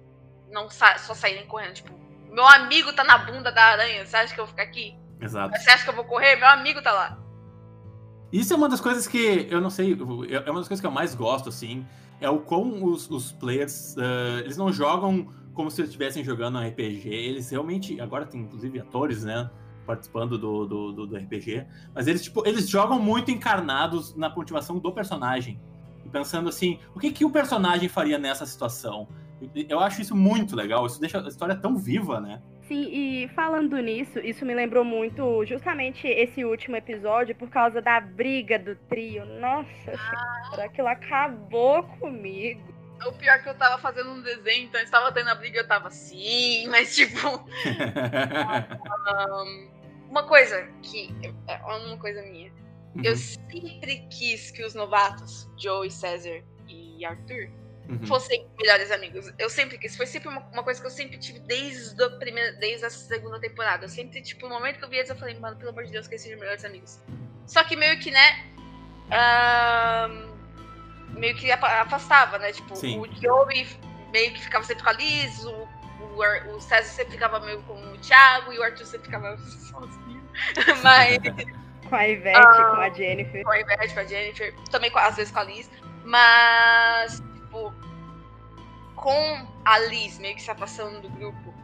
Speaker 3: não sa só saírem correndo. Tipo, meu amigo tá na bunda da aranha, você acha que eu vou ficar aqui?
Speaker 1: Exato.
Speaker 3: Você acha que eu vou correr? Meu amigo tá lá.
Speaker 1: Isso é uma das coisas que eu não sei, é uma das coisas que eu mais gosto, assim, é o como os, os players, uh, eles não jogam como se estivessem jogando um RPG, eles realmente, agora tem inclusive atores, né, participando do, do, do, do RPG, mas eles, tipo, eles jogam muito encarnados na motivação do personagem, pensando assim, o que, que o personagem faria nessa situação? Eu acho isso muito legal, isso deixa a história tão viva, né?
Speaker 2: Sim, e falando nisso, isso me lembrou muito justamente esse último episódio por causa da briga do trio. Nossa ah. senhora, aquilo acabou comigo.
Speaker 3: O pior é que eu tava fazendo um desenho, então estava tendo a briga, eu tava assim, mas tipo. um, uma coisa que. É uma coisa minha. Uhum. Eu sempre quis que os novatos, Joe e César e Arthur, uhum. fossem melhores amigos. Eu sempre quis. Foi sempre uma, uma, coisa que eu sempre tive desde a, primeira, desde a segunda temporada. Eu sempre, tipo, no momento que eu vi eles, eu falei, mano, pelo amor de Deus, que eles sejam melhores amigos. Só que meio que, né? Uh, meio que afastava, né? Tipo, Sim. o Joey meio que ficava sempre com a Liz, o, o, o César sempre ficava meio com o Thiago e o Arthur sempre ficava sozinho. Mas.
Speaker 2: Com a Ivete, ah, com a Jennifer.
Speaker 3: Com a Ivete, com a Jennifer. Também às vezes com a Liz. Mas, com a Liz meio que se afastando do grupo.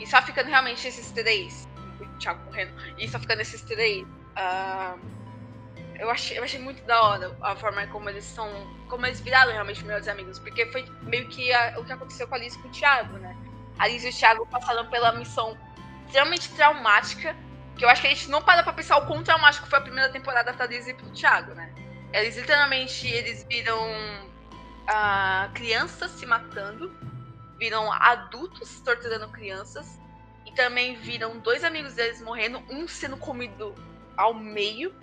Speaker 3: E só ficando realmente esses três. O Thiago correndo. E só ficando esses três. Uh, eu, achei, eu achei muito da hora a forma como eles são. Como eles viraram realmente melhores amigos. Porque foi meio que a, o que aconteceu com a Liz e com o Thiago, né? A Liz e o Thiago passaram pela missão extremamente traumática que eu acho que a gente não para pra pensar o quão traumático foi a primeira temporada pra Liz e pro Thiago, né? Eles literalmente eles viram uh, crianças se matando, viram adultos torturando crianças, e também viram dois amigos deles morrendo, um sendo comido ao meio,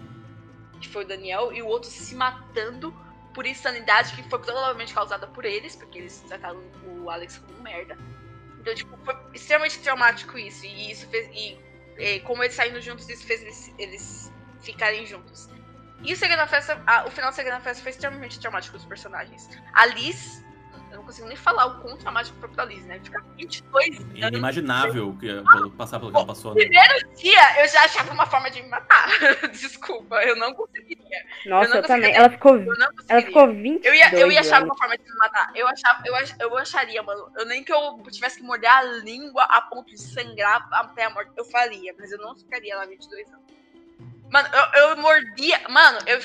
Speaker 3: que foi o Daniel, e o outro se matando por insanidade que foi provavelmente causada por eles, porque eles trataram o Alex como merda. Então, tipo, foi extremamente traumático isso. E isso fez. E é, como eles saindo juntos, isso fez eles, eles ficarem juntos. E o Segredo da Festa, a, o final do Segredo da Festa foi extremamente traumático dos personagens. A Liz, eu não consigo nem falar o quão traumático foi pra Liz, né? Ficar 22 anos.
Speaker 1: Inimaginável que, passar pelo que ela passou.
Speaker 3: No né? primeiro dia, eu já achava uma forma de me matar. Desculpa, eu não conseguiria.
Speaker 2: Nossa, eu, eu também. Ela ficou, ela ficou 20
Speaker 3: eu ia, eu ia achar uma forma de me matar. Eu, achava, eu, ach, eu acharia, mano. Eu nem que eu tivesse que morder a língua a ponto de sangrar até a morte. Eu faria, mas eu não ficaria lá 22 anos. Mano, eu, eu mordia. Mano, eu,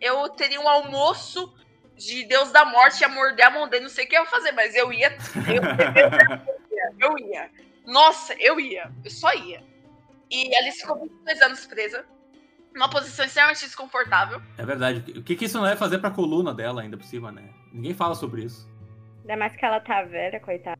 Speaker 3: eu teria um almoço de Deus da Morte, ia morder a mão dele, não sei o que eu ia fazer, mas eu ia. Eu, eu, eu ia. Nossa, eu ia. Eu só ia. E ali ficou 22 anos presa. Numa posição extremamente desconfortável.
Speaker 1: É verdade. O que, que isso não vai fazer pra coluna dela ainda por cima, né? Ninguém fala sobre isso.
Speaker 2: Ainda mais que ela tá velha, coitada.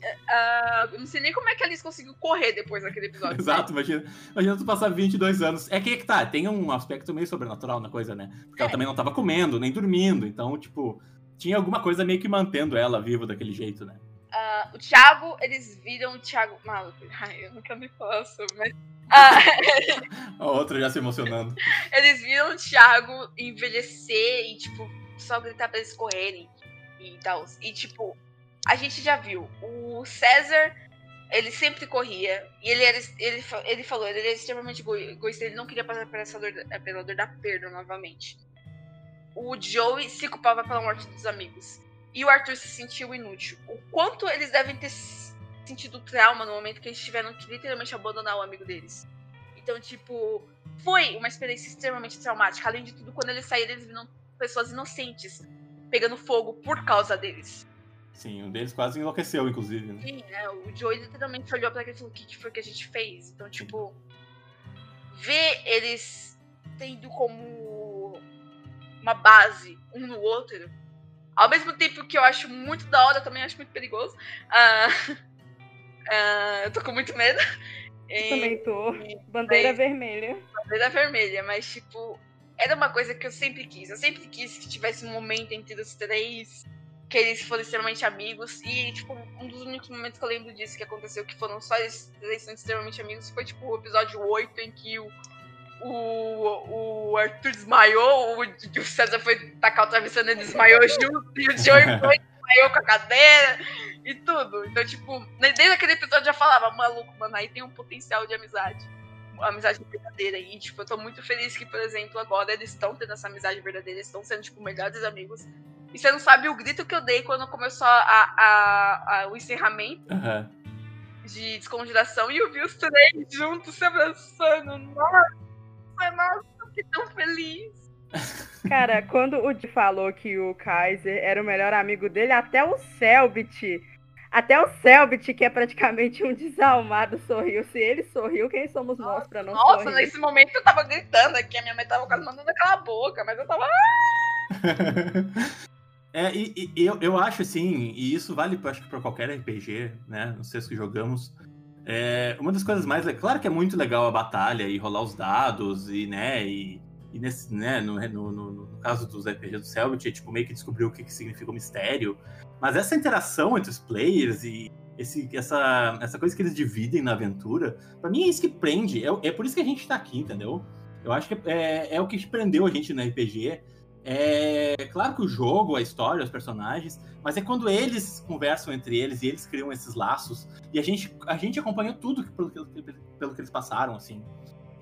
Speaker 3: Uh, não sei nem como é que a Alice conseguiu correr depois daquele episódio.
Speaker 1: Exato, imagina, imagina tu passar 22 anos. É que, é que tá, tem um aspecto meio sobrenatural na coisa, né? Porque é. ela também não tava comendo, nem dormindo. Então, tipo, tinha alguma coisa meio que mantendo ela viva daquele jeito, né?
Speaker 3: Uh, o Thiago, eles viram o Thiago. Maluco, ai, eu nunca me sobre, mas. Uh,
Speaker 1: a outra já se emocionando.
Speaker 3: eles viram o Thiago envelhecer e, tipo, só gritar pra eles correrem e tal. E, tipo, a gente já viu. O César, ele sempre corria. E ele, era, ele, ele falou, ele era extremamente egoísta, ele não queria passar pela dor, pela dor da perda novamente. O Joey se culpava pela morte dos amigos. E o Arthur se sentiu inútil. O quanto eles devem ter sentido trauma no momento que eles tiveram que literalmente abandonar o amigo deles. Então, tipo, foi uma experiência extremamente traumática. Além de tudo, quando eles saíram, eles viram pessoas inocentes pegando fogo por causa deles.
Speaker 1: Sim, um deles quase enlouqueceu, inclusive. Né?
Speaker 3: Sim, é, o Joey literalmente olhou pra ele e falou: o que, que foi que a gente fez? Então, tipo, ver eles tendo como uma base um no outro, ao mesmo tempo que eu acho muito da hora, também acho muito perigoso. Uh, uh, eu tô com muito medo.
Speaker 2: Eu também tô. Bandeira mas, vermelha.
Speaker 3: Bandeira vermelha, mas, tipo, era uma coisa que eu sempre quis. Eu sempre quis que tivesse um momento entre os três que eles foram extremamente amigos. E, tipo, um dos únicos momentos que eu lembro disso que aconteceu, que foram só eles, eles sendo extremamente amigos, foi, tipo, o episódio 8, em que o, o, o Arthur desmaiou, o, o César foi tacar o travesseiro e desmaiou junto, e o Joey foi desmaiou com a cadeira e tudo. Então, tipo, desde aquele episódio eu já falava, maluco, mano, aí tem um potencial de amizade. Uma amizade verdadeira. E, tipo, eu tô muito feliz que, por exemplo, agora eles estão tendo essa amizade verdadeira, eles estão sendo, tipo, melhores amigos. E você não sabe o grito que eu dei quando começou a, a, a o encerramento uhum. de descongelação e eu vi os três juntos se abraçando. Nossa, nossa, que tão feliz.
Speaker 2: Cara, quando o Di falou que o Kaiser era o melhor amigo dele, até o Selbit, até o Selbit, que é praticamente um desalmado, sorriu. Se ele sorriu, quem somos nossa, nós pra não
Speaker 3: nossa,
Speaker 2: sorrir?
Speaker 3: Nossa, nesse momento eu tava gritando aqui, a minha mãe tava quase mandando aquela boca, mas eu tava.
Speaker 1: É, e, e, eu, eu acho assim, e isso vale acho para qualquer RPG, né? Não sei se jogamos. É, uma das coisas mais. É claro que é muito legal a batalha e rolar os dados, e, né? E, e nesse, né, no, no, no, no, caso dos RPGs do Selbit, é, tipo, meio que descobriu o que, que significa o mistério. Mas essa interação entre os players e esse, essa, essa coisa que eles dividem na aventura, para mim é isso que prende. É, é por isso que a gente tá aqui, entendeu? Eu acho que é, é o que prendeu a gente no RPG é claro que o jogo, a história, os personagens, mas é quando eles conversam entre eles e eles criam esses laços e a gente, a gente acompanha tudo pelo, pelo, pelo que eles passaram, assim.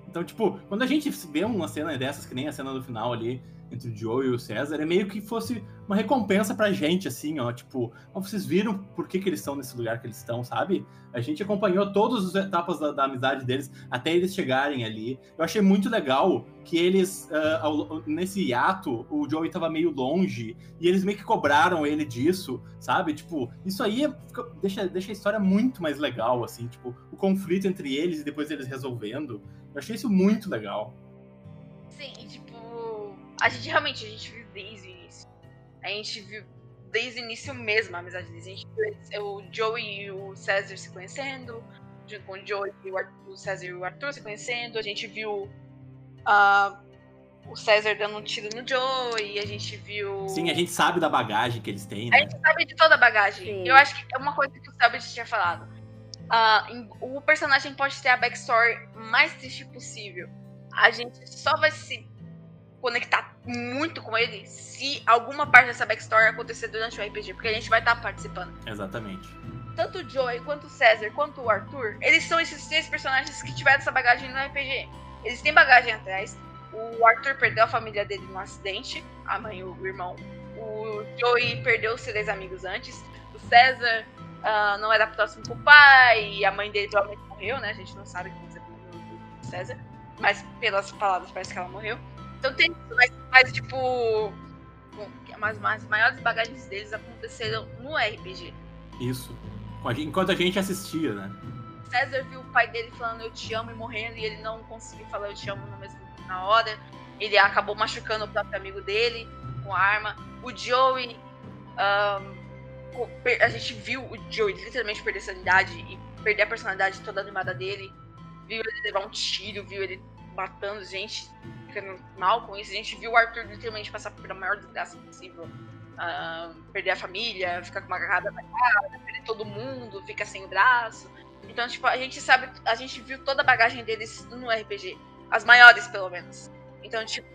Speaker 1: Então, tipo, quando a gente vê uma cena dessas, que nem a cena do final ali, entre o Joe e o César, é meio que fosse uma recompensa pra gente, assim, ó. Tipo, ó, vocês viram por que, que eles estão nesse lugar que eles estão, sabe? A gente acompanhou todas as etapas da, da amizade deles até eles chegarem ali. Eu achei muito legal que eles, uh, ao, nesse hiato, o Joey tava meio longe e eles meio que cobraram ele disso, sabe? Tipo, isso aí é, deixa, deixa a história muito mais legal, assim, tipo, o conflito entre eles e depois eles resolvendo. Eu achei isso muito legal.
Speaker 3: Sim, tipo, a gente realmente, a gente viu desde o início. A gente viu desde o início mesmo a amizade deles. A gente viu o Joey e o César se conhecendo, junto com o Joey e o, Arthur, o César e o Arthur se conhecendo. A gente viu uh, o César dando um tiro no Joey, a gente viu.
Speaker 1: Sim, a gente sabe da bagagem que eles têm, né?
Speaker 3: A gente sabe de toda a bagagem. Sim. Eu acho que é uma coisa que o Sabit tinha falado. Uh, o personagem pode ter a backstory mais triste possível. A gente só vai se conectar muito com ele se alguma parte dessa backstory acontecer durante o RPG, porque a gente vai estar tá participando.
Speaker 1: Exatamente.
Speaker 3: Tanto o Joey, quanto o César, quanto o Arthur, eles são esses três personagens que tiveram essa bagagem no RPG. Eles têm bagagem atrás. O Arthur perdeu a família dele num acidente, a mãe e o irmão. O Joey perdeu os três amigos antes. O César uh, não era próximo com o pai, e a mãe dele provavelmente morreu, né? A gente não sabe o que aconteceu com o César. Mas pelas palavras parece que ela morreu. Então tem isso, mas, mas tipo. As, as maiores bagagens deles aconteceram no RPG.
Speaker 1: Isso. Enquanto a gente assistia, né?
Speaker 3: César viu o pai dele falando eu te amo e morrendo, e ele não conseguiu falar eu te amo no mesmo, na hora. Ele acabou machucando o próprio amigo dele com a arma. O Joey. Um, a gente viu o Joey literalmente perder a sanidade e perder a personalidade toda animada dele. Viu ele levar um tiro, viu ele matando gente ficando mal com isso. A gente viu o Arthur literalmente passar por a maior desgraça possível. Uh, perder a família, ficar com uma agarrada na cara, perder todo mundo, ficar sem o braço. Então, tipo, a gente sabe, a gente viu toda a bagagem deles no RPG. As maiores, pelo menos. Então, tipo,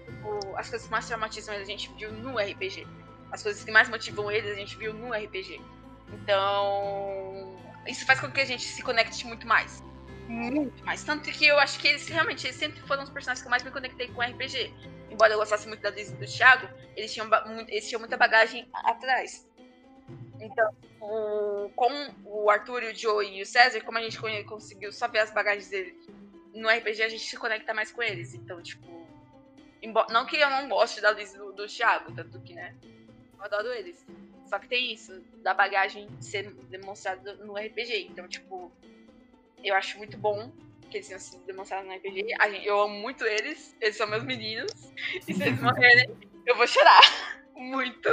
Speaker 3: as coisas que mais traumatizam eles a gente viu no RPG. As coisas que mais motivam eles a gente viu no RPG. Então, isso faz com que a gente se conecte muito mais muito mais. Tanto que eu acho que eles realmente eles sempre foram os personagens que eu mais me conectei com RPG. Embora eu gostasse muito da Liz e do Thiago, eles tinham, eles tinham muita bagagem atrás. Então, o, com o Arthur, o Joe e o César, como a gente conseguiu só ver as bagagens dele no RPG, a gente se conecta mais com eles. Então, tipo. Embora, não que eu não goste da Liz e do, do Thiago, tanto que, né? Eu adoro eles. Só que tem isso, da bagagem ser demonstrada no RPG. Então, tipo, eu acho muito bom que eles tenham sido demonstrados no RPG. Eu amo muito eles, eles são meus meninos. E se eles morrerem, eu vou chorar. Muito.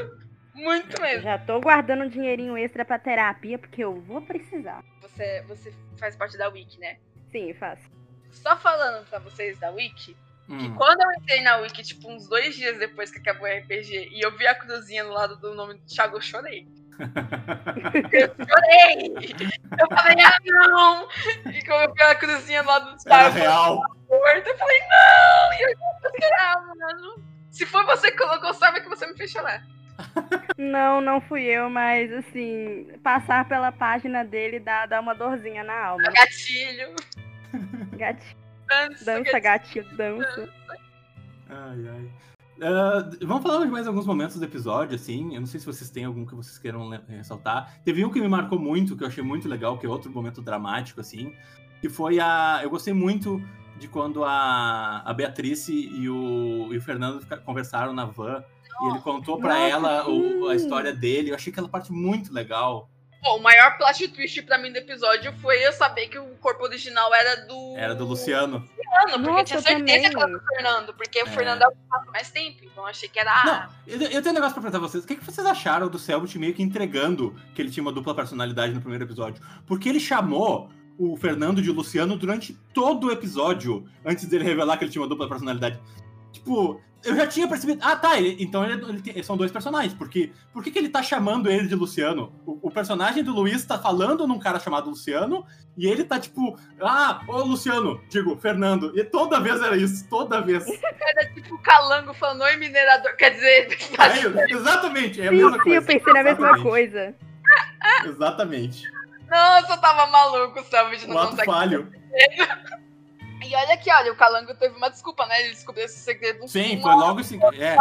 Speaker 3: Muito mesmo.
Speaker 2: Já tô guardando um dinheirinho extra pra terapia, porque eu vou precisar.
Speaker 3: Você, você faz parte da Wiki, né?
Speaker 2: Sim, faço.
Speaker 3: Só falando pra vocês da Wiki, hum. que quando eu entrei na Wiki, tipo, uns dois dias depois que acabou o RPG, e eu vi a cruzinha no lado do nome do Thiago, eu chorei. Eu chorei! Eu falei, ah, não! E como eu vi a cruzinha lá do
Speaker 1: Thiago, real.
Speaker 3: eu falei, não! E eu chorar, mano. Se foi você que colocou, sabe que você me fez chorar.
Speaker 2: Não, não fui eu, mas assim, passar pela página dele dá, dá uma dorzinha na alma.
Speaker 3: Gatilho.
Speaker 2: Gatilho. Dança, dança gatilho, dança. dança.
Speaker 1: Ai, ai. Uh, vamos falar de mais alguns momentos do episódio, assim. Eu não sei se vocês têm algum que vocês queiram ressaltar. Teve um que me marcou muito, que eu achei muito legal, que é outro momento dramático, assim. Que foi a. Eu gostei muito de quando a, a Beatrice e o, e o Fernando conversaram na van. E ele contou para ela o, a história dele. Eu achei aquela parte muito legal.
Speaker 3: Bom, o maior plot twist pra mim do episódio foi eu saber que o corpo original era do.
Speaker 1: Era do Luciano.
Speaker 3: Luciano, porque Nossa, eu tinha certeza que era do Fernando, porque é. o Fernando é o que passa mais tempo, então achei que era.
Speaker 1: Não, eu, eu tenho um negócio pra perguntar a vocês. O que, que vocês acharam do Selbit meio que entregando que ele tinha uma dupla personalidade no primeiro episódio? Porque ele chamou o Fernando de Luciano durante todo o episódio, antes dele revelar que ele tinha uma dupla personalidade. Tipo, eu já tinha percebido. Ah, tá. Ele, então ele, ele tem, são dois personagens. Porque, por que, que ele tá chamando ele de Luciano? O, o, personagem do Luiz tá falando num cara chamado Luciano. E ele tá tipo, ah, ô Luciano, digo, Fernando. E toda vez era isso, toda vez.
Speaker 3: Era tipo calango falando, oi minerador. Quer dizer,
Speaker 1: é, exatamente, é a
Speaker 2: sim,
Speaker 1: mesma
Speaker 2: sim,
Speaker 1: coisa.
Speaker 2: eu pensei na mesma coisa.
Speaker 1: Exatamente.
Speaker 3: Nossa, eu tava maluco, sabe?
Speaker 1: De não ato falho.
Speaker 3: E olha aqui, olha, o Calango teve uma desculpa, né? Ele descobriu esse segredo.
Speaker 1: Sim, foi logo assim. É,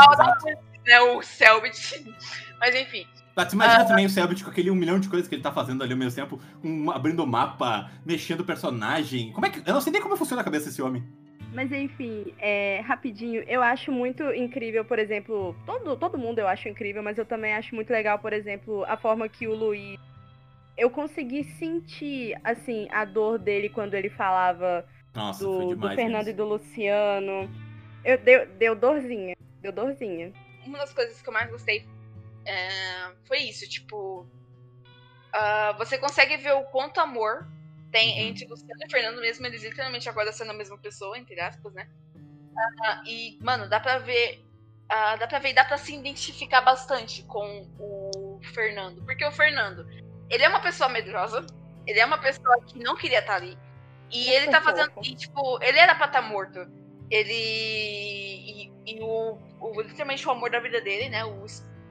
Speaker 3: né? O Selbit. Mas enfim.
Speaker 1: Tá, tu imagina também o Selbit com aquele um milhão de coisas que ele tá fazendo ali ao mesmo tempo, um, abrindo o mapa, mexendo o personagem. Como é que. Eu não sei nem como funciona a cabeça desse homem.
Speaker 2: Mas enfim, é, rapidinho, eu acho muito incrível, por exemplo, todo, todo mundo eu acho incrível, mas eu também acho muito legal, por exemplo, a forma que o Luiz. Eu consegui sentir, assim, a dor dele quando ele falava
Speaker 1: Nossa, foi
Speaker 2: do, do
Speaker 1: demais.
Speaker 2: Fernando e do Luciano. Eu, deu, deu dorzinha. Deu dorzinha.
Speaker 3: uma das coisas que eu mais gostei é, foi isso, tipo. ah, você consegue ver o quanto amor tem
Speaker 1: Uhum.
Speaker 3: entre Luciano e Fernando mesmo, eles literalmente agora sendo a mesma pessoa, entre aspas, né? Ah, e, mano, dá pra ver. ah, dá pra ver e dá pra se identificar bastante com o Fernando. Porque o Fernando, ele é uma pessoa medrosa, ele é uma pessoa que não queria estar ali. E
Speaker 2: Ele
Speaker 3: tá fazendo. E, tipo, ele era pra estar morto. Ele. E, e o, o. Literalmente o amor da vida dele, né? O,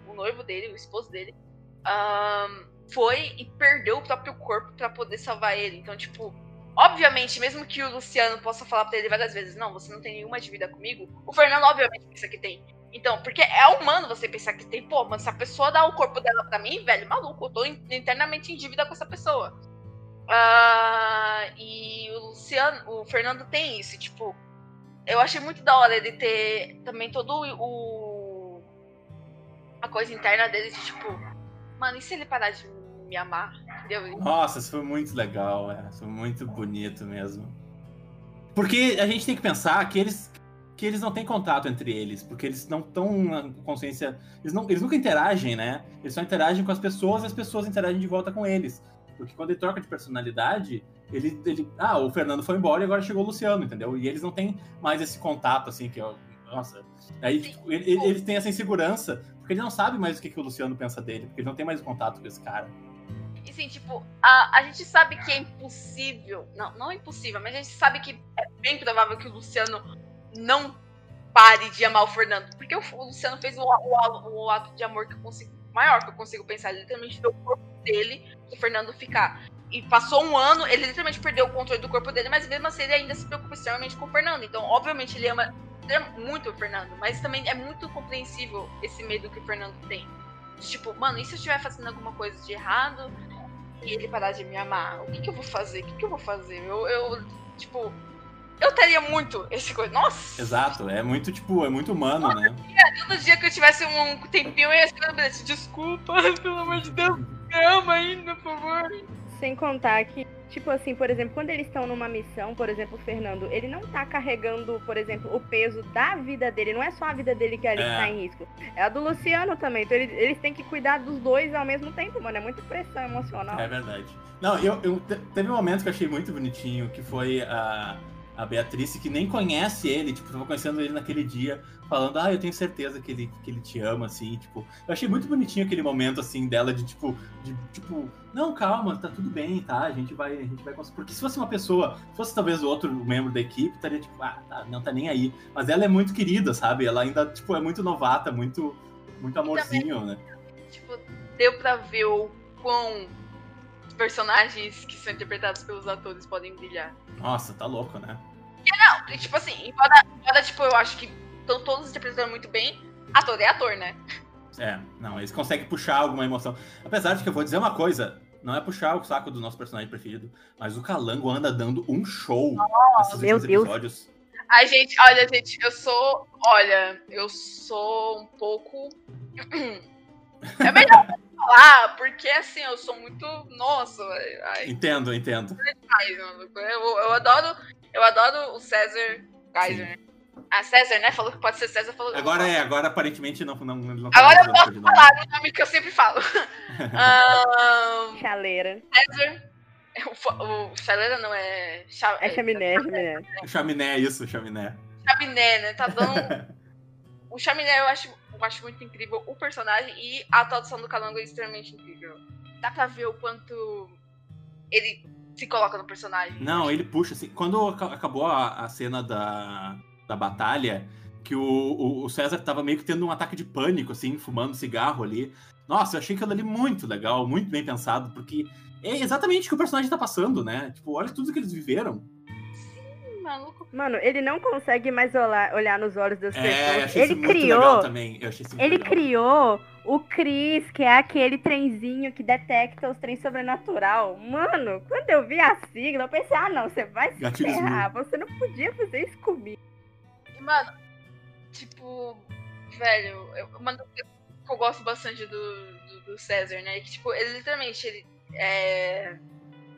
Speaker 3: o noivo dele, o esposo dele. ahn, foi e perdeu o próprio corpo pra poder salvar ele. Então, tipo. Obviamente, mesmo que o Luciano possa falar pra ele várias vezes, não, você não tem nenhuma dívida comigo, o Fernando obviamente pensa que tem. Então, porque é humano você pensar que tem, pô, mas se a pessoa dá o corpo dela pra mim, velho, maluco, eu tô in- internamente em dívida com essa pessoa. Ah, e o Luciano, o Fernando tem isso, tipo, eu achei muito da hora ele ter também todo o. a coisa interna dele de tipo, mano, e se ele parar de me amar? Entendeu?
Speaker 1: Nossa, isso foi muito legal, é. Foi muito bonito mesmo. Porque a gente tem que pensar que eles, que eles não têm contato entre eles, porque eles não estão na consciência. Eles, não, eles nunca interagem, né? Eles só interagem com as pessoas e as pessoas interagem de volta com eles. Porque quando ele troca de personalidade, ele, ele. Ah, o Fernando foi embora e agora chegou o Luciano, entendeu? E eles não têm mais esse contato, assim, que é. Nossa. Aí
Speaker 3: Sim,
Speaker 1: tipo, ele, ele- eles têm essa insegurança, porque ele não sabe mais o que, que o Luciano pensa dele, porque ele não tem mais contato com esse cara.
Speaker 3: E assim, tipo, a, a gente sabe que é impossível. Não, não é impossível, mas a gente sabe que é bem provável que o Luciano não pare de amar o Fernando. Porque o, o Luciano fez o, o- o ato de amor que eu consigo. maior que eu consigo pensar. Ele literalmente deu o corpo dele pro Fernando ficar. E passou um ano, ele literalmente perdeu o controle do corpo dele, mas mesmo assim ele ainda se preocupa extremamente com o Fernando. Então, obviamente, ele ama muito o Fernando, mas também é muito compreensível esse medo que o Fernando tem. Tipo, mano, e se eu estiver fazendo alguma coisa de errado e ele parar de me amar? O que, que eu vou fazer? O que, que eu vou fazer? Eu, eu tipo, eu teria muito esse coisa. Nossa!
Speaker 1: Exato, é muito, tipo, é muito humano, né?
Speaker 3: Todo dia que eu tivesse um tempinho, eu ia escrever. Desculpa, pelo amor de Deus, ama ainda, por favor.
Speaker 2: Sem contar que, tipo assim, por exemplo, quando eles estão numa missão, por exemplo, o Fernando, ele não tá carregando, por exemplo, o peso da vida dele. Não é só a vida dele que ali
Speaker 1: É.
Speaker 2: tá em risco. É a do Luciano também. Então eles, eles têm que cuidar dos dois ao mesmo tempo, mano. É muita pressão emocional.
Speaker 1: É verdade. Não, eu, eu te- teve um momento que eu achei muito bonitinho, que foi a, a Beatriz, que nem conhece ele, tipo, tava conhecendo ele naquele dia, falando, ah, eu tenho certeza que ele, que ele te ama, assim, tipo. Eu achei muito bonitinho aquele momento, assim, dela de, tipo, de, tipo, não, calma, tá tudo bem, tá? A gente vai, a gente vai conseguir. Porque se fosse uma pessoa, fosse talvez outro membro da equipe, estaria, tipo, ah, tá, não tá nem aí. Mas ela é muito querida, sabe? Ela ainda, tipo, é muito novata, muito, muito amorzinho, né?
Speaker 3: Tipo, deu pra ver o quão personagens que são interpretados pelos atores podem brilhar.
Speaker 1: Nossa, tá louco, né?
Speaker 3: Não, e, tipo assim, embora, embora, tipo, eu acho que estão todos interpretando muito bem, ator é ator, né?
Speaker 1: É, não, eles conseguem puxar alguma emoção. Apesar de que eu vou dizer uma coisa, não é puxar o saco do nosso personagem preferido, mas o Calango anda dando um show nesses
Speaker 2: meu
Speaker 1: últimos
Speaker 2: Deus.
Speaker 1: episódios.
Speaker 3: Ai, gente, olha, gente, eu sou. Olha, eu sou um pouco. É melhor não falar, porque assim, eu sou muito. Nossa, ai,
Speaker 1: Entendo, entendo.
Speaker 3: eu, eu adoro. Eu adoro o César Kaiser. Ah, César, né? Falou que pode ser César, falou
Speaker 1: Agora é, agora aparentemente não, não, não
Speaker 3: Agora eu posso falar o nome que eu sempre falo. Ahn,
Speaker 2: Chaleira.
Speaker 3: César. O, fa- o chaleira não é. Cha,
Speaker 2: É chaminé, chaminé.
Speaker 1: Chaminé, isso, chaminé.
Speaker 3: chaminé, né? Tá dando. o chaminé eu acho, eu acho muito incrível o personagem e a tradução do Calango é extremamente incrível. Dá pra ver o quanto ele se coloca no personagem.
Speaker 1: Não, ele puxa assim. Quando aca- acabou a, a cena da, da batalha, que o, o, o César tava meio que tendo um ataque de pânico, assim, fumando cigarro ali. Nossa, eu achei aquilo ali muito legal, muito bem pensado, porque é exatamente o que o personagem tá passando, né? Tipo, olha tudo que eles viveram.
Speaker 3: maluco.
Speaker 2: Mano, ele não consegue mais olhar, olhar nos olhos das
Speaker 1: É, eu
Speaker 2: pessoas.
Speaker 1: achei
Speaker 2: Ele
Speaker 1: isso muito
Speaker 2: criou.
Speaker 1: legal também. Eu achei isso muito
Speaker 2: Ele
Speaker 1: legal.
Speaker 2: criou o Chris, que é aquele trenzinho que detecta os trens sobrenatural. Mano, quando eu vi a sigla, eu pensei, ah não, você vai se
Speaker 1: Gatilhos
Speaker 2: ferrar. Você não podia fazer isso comigo.
Speaker 3: E, mano, tipo, velho, eu, uma das coisas que eu gosto bastante do, do, do César, né? Que, tipo, ele literalmente, ele é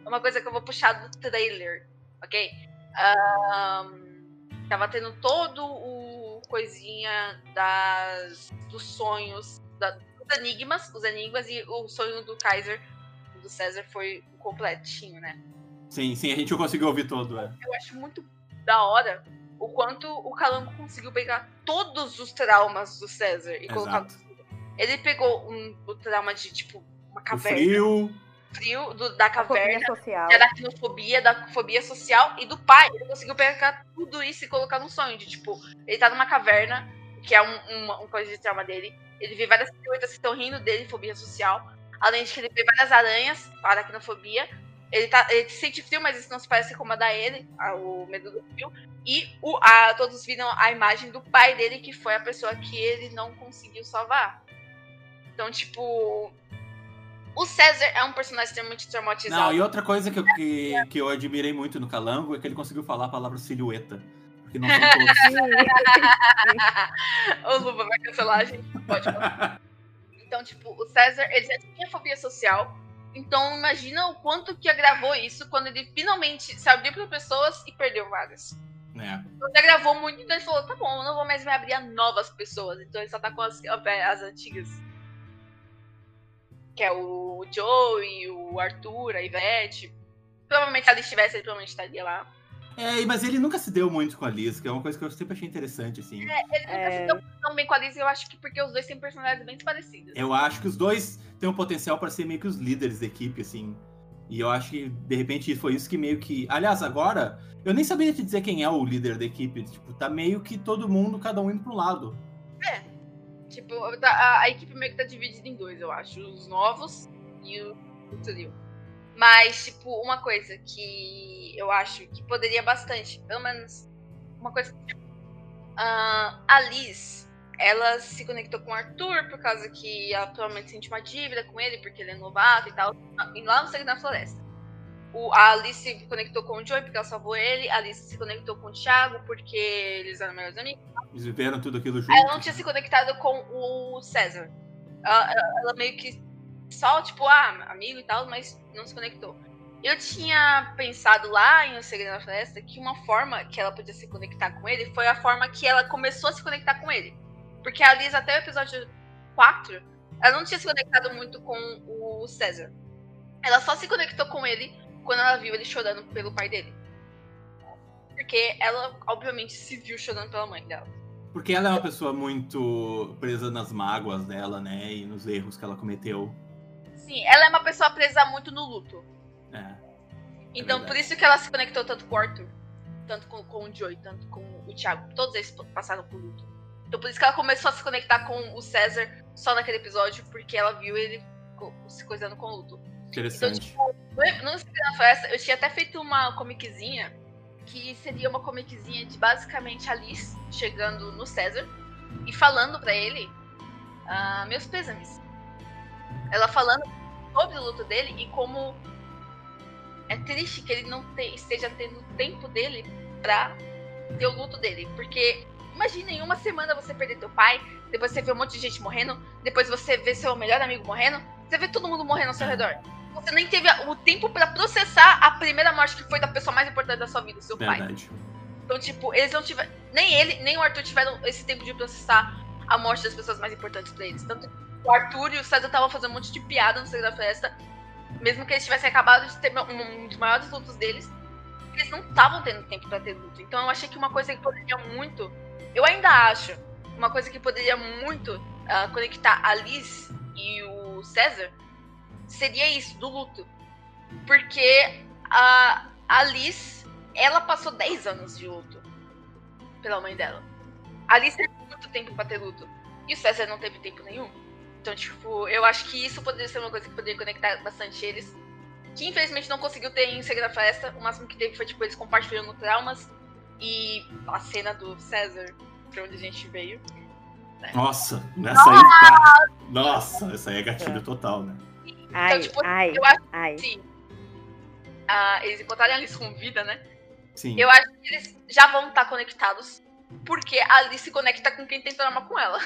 Speaker 3: uma coisa que eu vou puxar do trailer, ok? Ahn, tava tendo todo o coisinha das, dos sonhos, da- dos enigmas, os enigmas e o sonho do Kaiser, do César foi completinho, né?
Speaker 1: Sim, sim, a gente conseguiu ouvir todo. É.
Speaker 3: eu acho muito da hora o quanto o Calango conseguiu pegar todos os traumas do César e colocar. Ele pegou um, o trauma de, tipo, uma
Speaker 1: O
Speaker 3: caverna,
Speaker 1: frio.
Speaker 3: frio, do- da caverna,
Speaker 2: Fobia social.
Speaker 3: da aracnofobia, da fobia social e do pai. Ele conseguiu pegar tudo isso e colocar num sonho de, tipo, ele tá numa caverna, que é um, uma, um coisa de trauma dele. Ele vê várias silhuetas que estão rindo dele, fobia social. Além de que ele vê várias aranhas, aracnofobia. Ele, tá, ele sente frio, mas isso não se parece incomodar ele, o medo do frio. E o, a, todos viram a imagem do pai dele, que foi a pessoa que ele não conseguiu salvar. Então, tipo. O César é um personagem extremamente traumatizado.
Speaker 1: Não, e outra coisa que eu, que, que eu admirei muito no Calango é que ele conseguiu falar a palavra silhueta. Porque não são todos.
Speaker 3: o Luba vai cancelar a gente. Pode. Então, tipo, o César, ele já tinha fobia social. Então, imagina o quanto que agravou isso quando ele finalmente se abriu para pessoas e perdeu várias.
Speaker 1: né?
Speaker 3: Então, ele agravou muito, então ele falou: tá bom, eu não vou mais me abrir a novas pessoas. Então, ele só tá com as, as antigas. Que é o Joey, o Arthur, a Ivete. Provavelmente, se ela estivesse, ele provavelmente estaria lá.
Speaker 1: É, mas ele nunca se deu muito com a Liz, que é uma coisa que eu sempre achei interessante, assim.
Speaker 3: Ele nunca se
Speaker 2: É.
Speaker 3: deu tão bem com a Liz, eu acho que porque os dois têm personalidades bem parecidas.
Speaker 1: Eu acho que os dois têm um potencial para ser meio que os líderes da equipe, assim. E eu acho que, de repente, foi isso que meio que. Aliás, agora, eu nem sabia te dizer quem é o líder da equipe. Tipo, tá meio que todo mundo, cada um indo pro lado.
Speaker 3: Tipo, a, a equipe meio que tá dividida em dois, eu acho. Os novos e o, o trio. Mas, tipo, uma coisa que eu acho que poderia bastante, pelo menos uma coisa ah, a Liz, ela se conectou com o Arthur por causa que ela provavelmente sente uma dívida com ele, porque ele é novato e tal, e lá no Segredo da Floresta. O, a Alice se conectou com o Joey porque ela salvou ele, a Alice se conectou com o Thiago porque eles eram melhores amigos.
Speaker 1: Eles viveram tudo aquilo junto.
Speaker 3: Ela não tinha se conectado com o César. Ela, ela- ela meio que só, tipo, ah, amigo e tal, mas não se conectou. Eu tinha pensado lá em O Segredo da Floresta que uma forma que ela podia se conectar com ele foi a forma que ela começou a se conectar com ele. Porque a Liz, até o episódio 4, ela não tinha se conectado muito com o César. Ela só se conectou com ele quando ela viu ele chorando pelo pai dele. Porque ela, obviamente, se viu chorando pela mãe dela.
Speaker 1: Porque ela é uma pessoa muito presa nas mágoas dela, né? E nos erros que ela cometeu.
Speaker 3: Sim, ela é uma pessoa presa muito no luto.
Speaker 1: É.
Speaker 3: Então,
Speaker 1: verdade.
Speaker 3: por isso que ela se conectou tanto com o Arthur, tanto com, com o Joey, tanto com o Thiago. Todos eles passaram por luto. Então, por isso que ela começou a se conectar com o César só naquele episódio, porque ela viu ele se coisando com luto. Então,
Speaker 1: Interessante.
Speaker 3: tipo, Secreto da Floresta, eu tinha até feito uma comiczinha, que seria uma comiczinha de basicamente a Liz chegando no César e falando pra ele ah, meus pêsames. Ela falando sobre o luto dele e como é triste que ele não te- esteja tendo tempo dele pra ter o luto dele. Porque imagina, em uma semana você perder teu pai, depois você vê um monte de gente morrendo, depois você vê seu melhor amigo morrendo, você vê todo mundo morrendo ao seu
Speaker 1: É.
Speaker 3: redor. Você nem teve o tempo pra processar a primeira morte que foi da pessoa mais importante da sua vida, seu pai.
Speaker 1: Verdade.
Speaker 3: Então, tipo, eles não tiveram. Nem ele, nem o Arthur tiveram esse tempo de processar a morte das pessoas mais importantes pra eles. Tanto o Arthur e o César estavam fazendo um monte de piada no Segredo da Floresta. Mesmo que eles tivessem acabado de ter um, um dos maiores lutos deles. Eles não estavam tendo tempo pra ter luto. Então eu achei que uma coisa que poderia muito. Eu ainda acho. Uma coisa que poderia muito ah, conectar a Liz e o César seria isso, do luto. Porque a, a Liz ela passou 10 anos de luto pela mãe dela. A Alice teve muito tempo pra ter luto. E o César não teve tempo nenhum. Então, tipo, eu acho que isso poderia ser uma coisa que poderia conectar bastante eles. Que infelizmente não conseguiu ter em Segredo da Floresta. O máximo que teve foi, tipo, eles compartilhando traumas. E a cena do César, pra onde a gente veio.
Speaker 1: Nossa, nessa aí. tá- Nossa, essa aí é gatilho total, né?
Speaker 2: Ai,
Speaker 3: tipo,
Speaker 2: ai,
Speaker 3: eu acho
Speaker 2: ai.
Speaker 3: que sim. Ah, eles encontrarem a Alice com vida, né?
Speaker 1: Sim.
Speaker 3: Eu acho que eles já vão estar conectados. Porque a Alice se conecta com quem tem trauma com ela.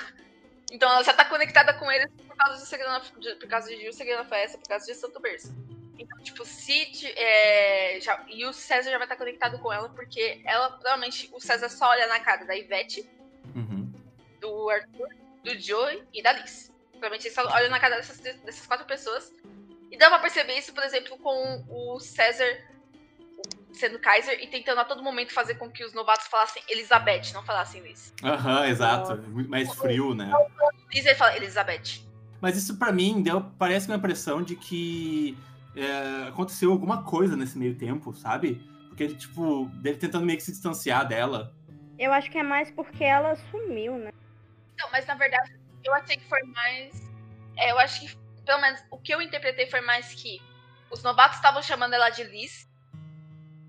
Speaker 3: Então ela já tá conectada com eles por causa de Segredo na, de- por causa de Gil, Festa, por causa de Santo Berço. Então, tipo, se. ti- é, já, e o César já vai estar conectado com ela, porque ela, provavelmente, o César só olha na cara da Ivete,
Speaker 1: Uhum.
Speaker 3: do Arthur, do Joey e da Alice. Provavelmente ele só olha na cara dessas, dessas quatro pessoas. E dá pra perceber isso, por exemplo, com o César sendo Kaiser e tentando a todo momento fazer com que os novatos falassem Elizabeth, não falassem Liz.
Speaker 1: Aham, exato. Muito mais frio, né?
Speaker 3: Liz ele fala Elizabeth.
Speaker 1: Mas isso pra mim deu, parece uma impressão de que é, aconteceu alguma coisa nesse meio tempo, sabe? Porque ele, tipo, dele tentando meio que se distanciar dela.
Speaker 2: Eu acho que é mais porque ela sumiu, né?
Speaker 3: Não, mas na verdade, eu achei que foi mais. é, eu acho que, pelo menos, o que eu interpretei foi mais que os novatos estavam chamando ela de Liz.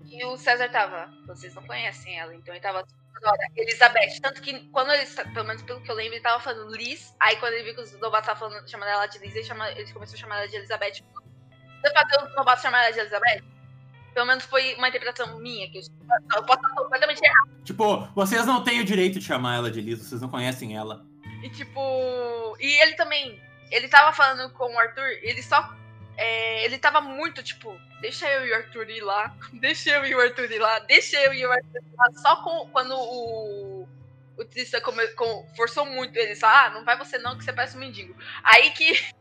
Speaker 3: E o César tava. Vocês não conhecem ela, então ele tava. toda hora, Elizabeth. Tanto que quando ele. Pelo menos pelo que eu lembro, ele tava falando Liz. Aí quando ele viu que os novatos estavam falando, chamando ela de Liz, ele, chama, ele começou a chamar ela de Elizabeth. Você fazer os novatos chamar ela de Elizabeth? Pelo menos foi uma interpretação minha, que eu, eu posso estar completamente errado.
Speaker 1: Tipo, vocês não têm o direito de chamar ela de Liz, vocês não conhecem ela.
Speaker 3: E tipo. E ele também. Ele tava falando com o Arthur, ele só. É, ele tava muito tipo, deixa eu e o Arthur ir lá, deixa eu e o Arthur ir lá, deixa eu e o Arthur ir lá. Só com, quando o. O Tristan come- com- forçou muito ele, só, ah, não vai você não, que você parece um mendigo. Aí que.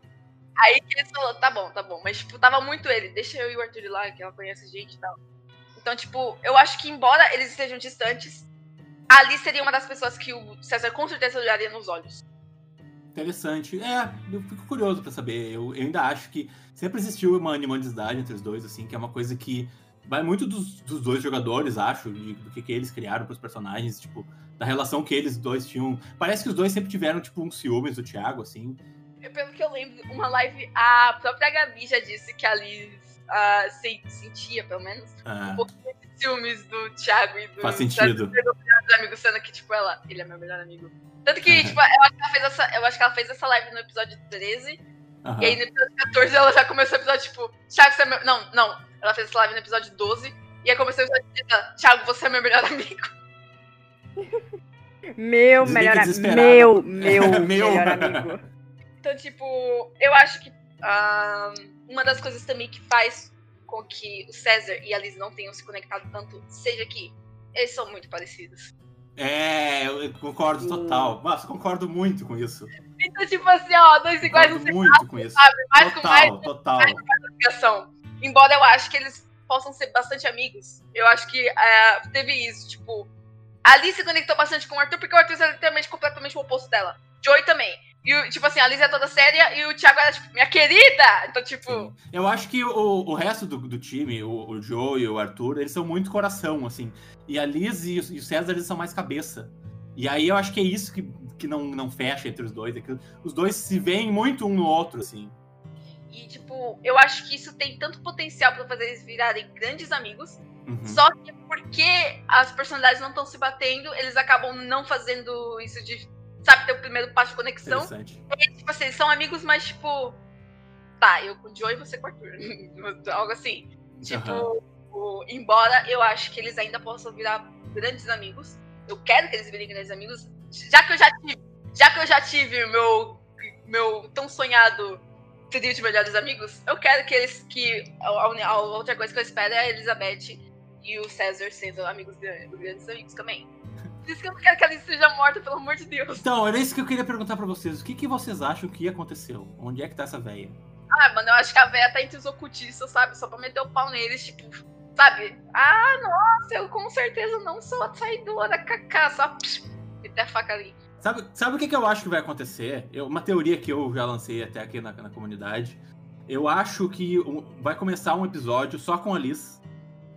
Speaker 3: Aí que ele falou, tá bom, tá bom. Mas, tipo, tava muito ele, deixa eu e o Arthur ir lá, que ela conhece gente e tal. Então, tipo, eu acho que embora eles estejam distantes, ali seria uma das pessoas que o César com certeza olharia nos olhos.
Speaker 1: Interessante. É, eu fico curioso pra saber. Eu, eu ainda acho que sempre existiu uma animosidade entre os dois, assim, que é uma coisa que vai muito dos, dos dois jogadores, acho, de- do que, que eles criaram pros personagens, tipo, da relação que eles dois tinham. Parece que os dois sempre tiveram, tipo, um ciúmes do Thiago, assim.
Speaker 3: Eu- Pelo que eu lembro, uma live, a própria Gabi já disse que a Liz ah, se- sentia, pelo menos,
Speaker 1: Ah,
Speaker 3: um pouquinho de ciúmes do Thiago e do
Speaker 1: faz sentido.
Speaker 3: dos amigos, sendo que, tipo, ela, ele é meu melhor amigo. Tanto que,
Speaker 1: Uhum.
Speaker 3: tipo, eu acho que, ela fez essa, eu acho que ela fez essa live no episódio 13,
Speaker 1: aham.
Speaker 3: e aí no episódio 14 ela já começou o episódio, tipo, Thiago, você é meu... Não, não, ela fez essa live no episódio 12, e aí começou o episódio 13, Thiago, você é meu melhor amigo.
Speaker 2: Meu
Speaker 1: Desliga
Speaker 2: melhor amigo. Meu, meu,
Speaker 1: Meu.
Speaker 2: melhor amigo.
Speaker 3: Então, tipo, eu acho que ah, uma das coisas também que faz com que o César e a Liz não tenham se conectado tanto seja que eles são muito parecidos.
Speaker 1: É, eu concordo total. Nossa, concordo muito com isso.
Speaker 3: Então, tipo assim, ó, dois iguais não se
Speaker 1: muito com isso.
Speaker 3: sabe, mais com mais
Speaker 1: Total, total.
Speaker 3: ligação. Embora eu acho que eles possam ser bastante amigos, eu acho que ah, teve isso, tipo, a Liz se conectou bastante com o Arthur porque o Arthur é literalmente completamente o oposto dela. Joey também. E, tipo assim, a Liz é toda séria e o Thiago era, tipo, minha querida! Então, tipo,
Speaker 1: Sim. Eu acho que o, o resto do, do time, o, o Joe e o Arthur, eles são muito coração, assim. E a Liz e, o- e o César, eles são mais cabeça. E aí eu acho que é isso que, que não, não fecha entre os dois. É que os dois se veem muito um no outro, assim.
Speaker 3: E, tipo, eu acho que isso tem tanto potencial pra fazer eles virarem grandes amigos.
Speaker 1: Uhum.
Speaker 3: Só que porque as personalidades não estão se batendo, eles acabam não fazendo isso de, sabe, ter o primeiro passo de conexão.
Speaker 1: Interessante.
Speaker 3: E, tipo assim, são amigos, mas, tipo, tá, eu com o Joe e você com o Arthur. Algo assim. Tipo,
Speaker 1: Aham.
Speaker 3: O- embora eu acho que eles ainda possam virar grandes amigos. Eu quero que eles virem grandes amigos. Já que eu já tive, já que eu já tive o meu, meu tão sonhado trio de melhores amigos, eu quero que eles. que a, a- outra coisa que eu espero é a Elizabeth e o César sendo amigos grandes, amigos também. Por isso que eu não quero que a Alice seja morta, pelo amor de Deus.
Speaker 1: Então, era isso que eu queria perguntar pra vocês. O que, que vocês acham que aconteceu? Onde é que tá essa véia?
Speaker 3: Ah, mano, eu acho que a véia tá entre os ocultistas, sabe? Só pra meter o pau neles, tipo, sabe? Ah, nossa, eu com certeza não sou a traidora, kaká, só psh, meter a faca ali.
Speaker 1: Sabe, sabe o que, que eu acho que vai acontecer? Eu- uma teoria que eu já lancei até aqui na, na comunidade. Eu acho que um- vai começar um episódio só com a Liz.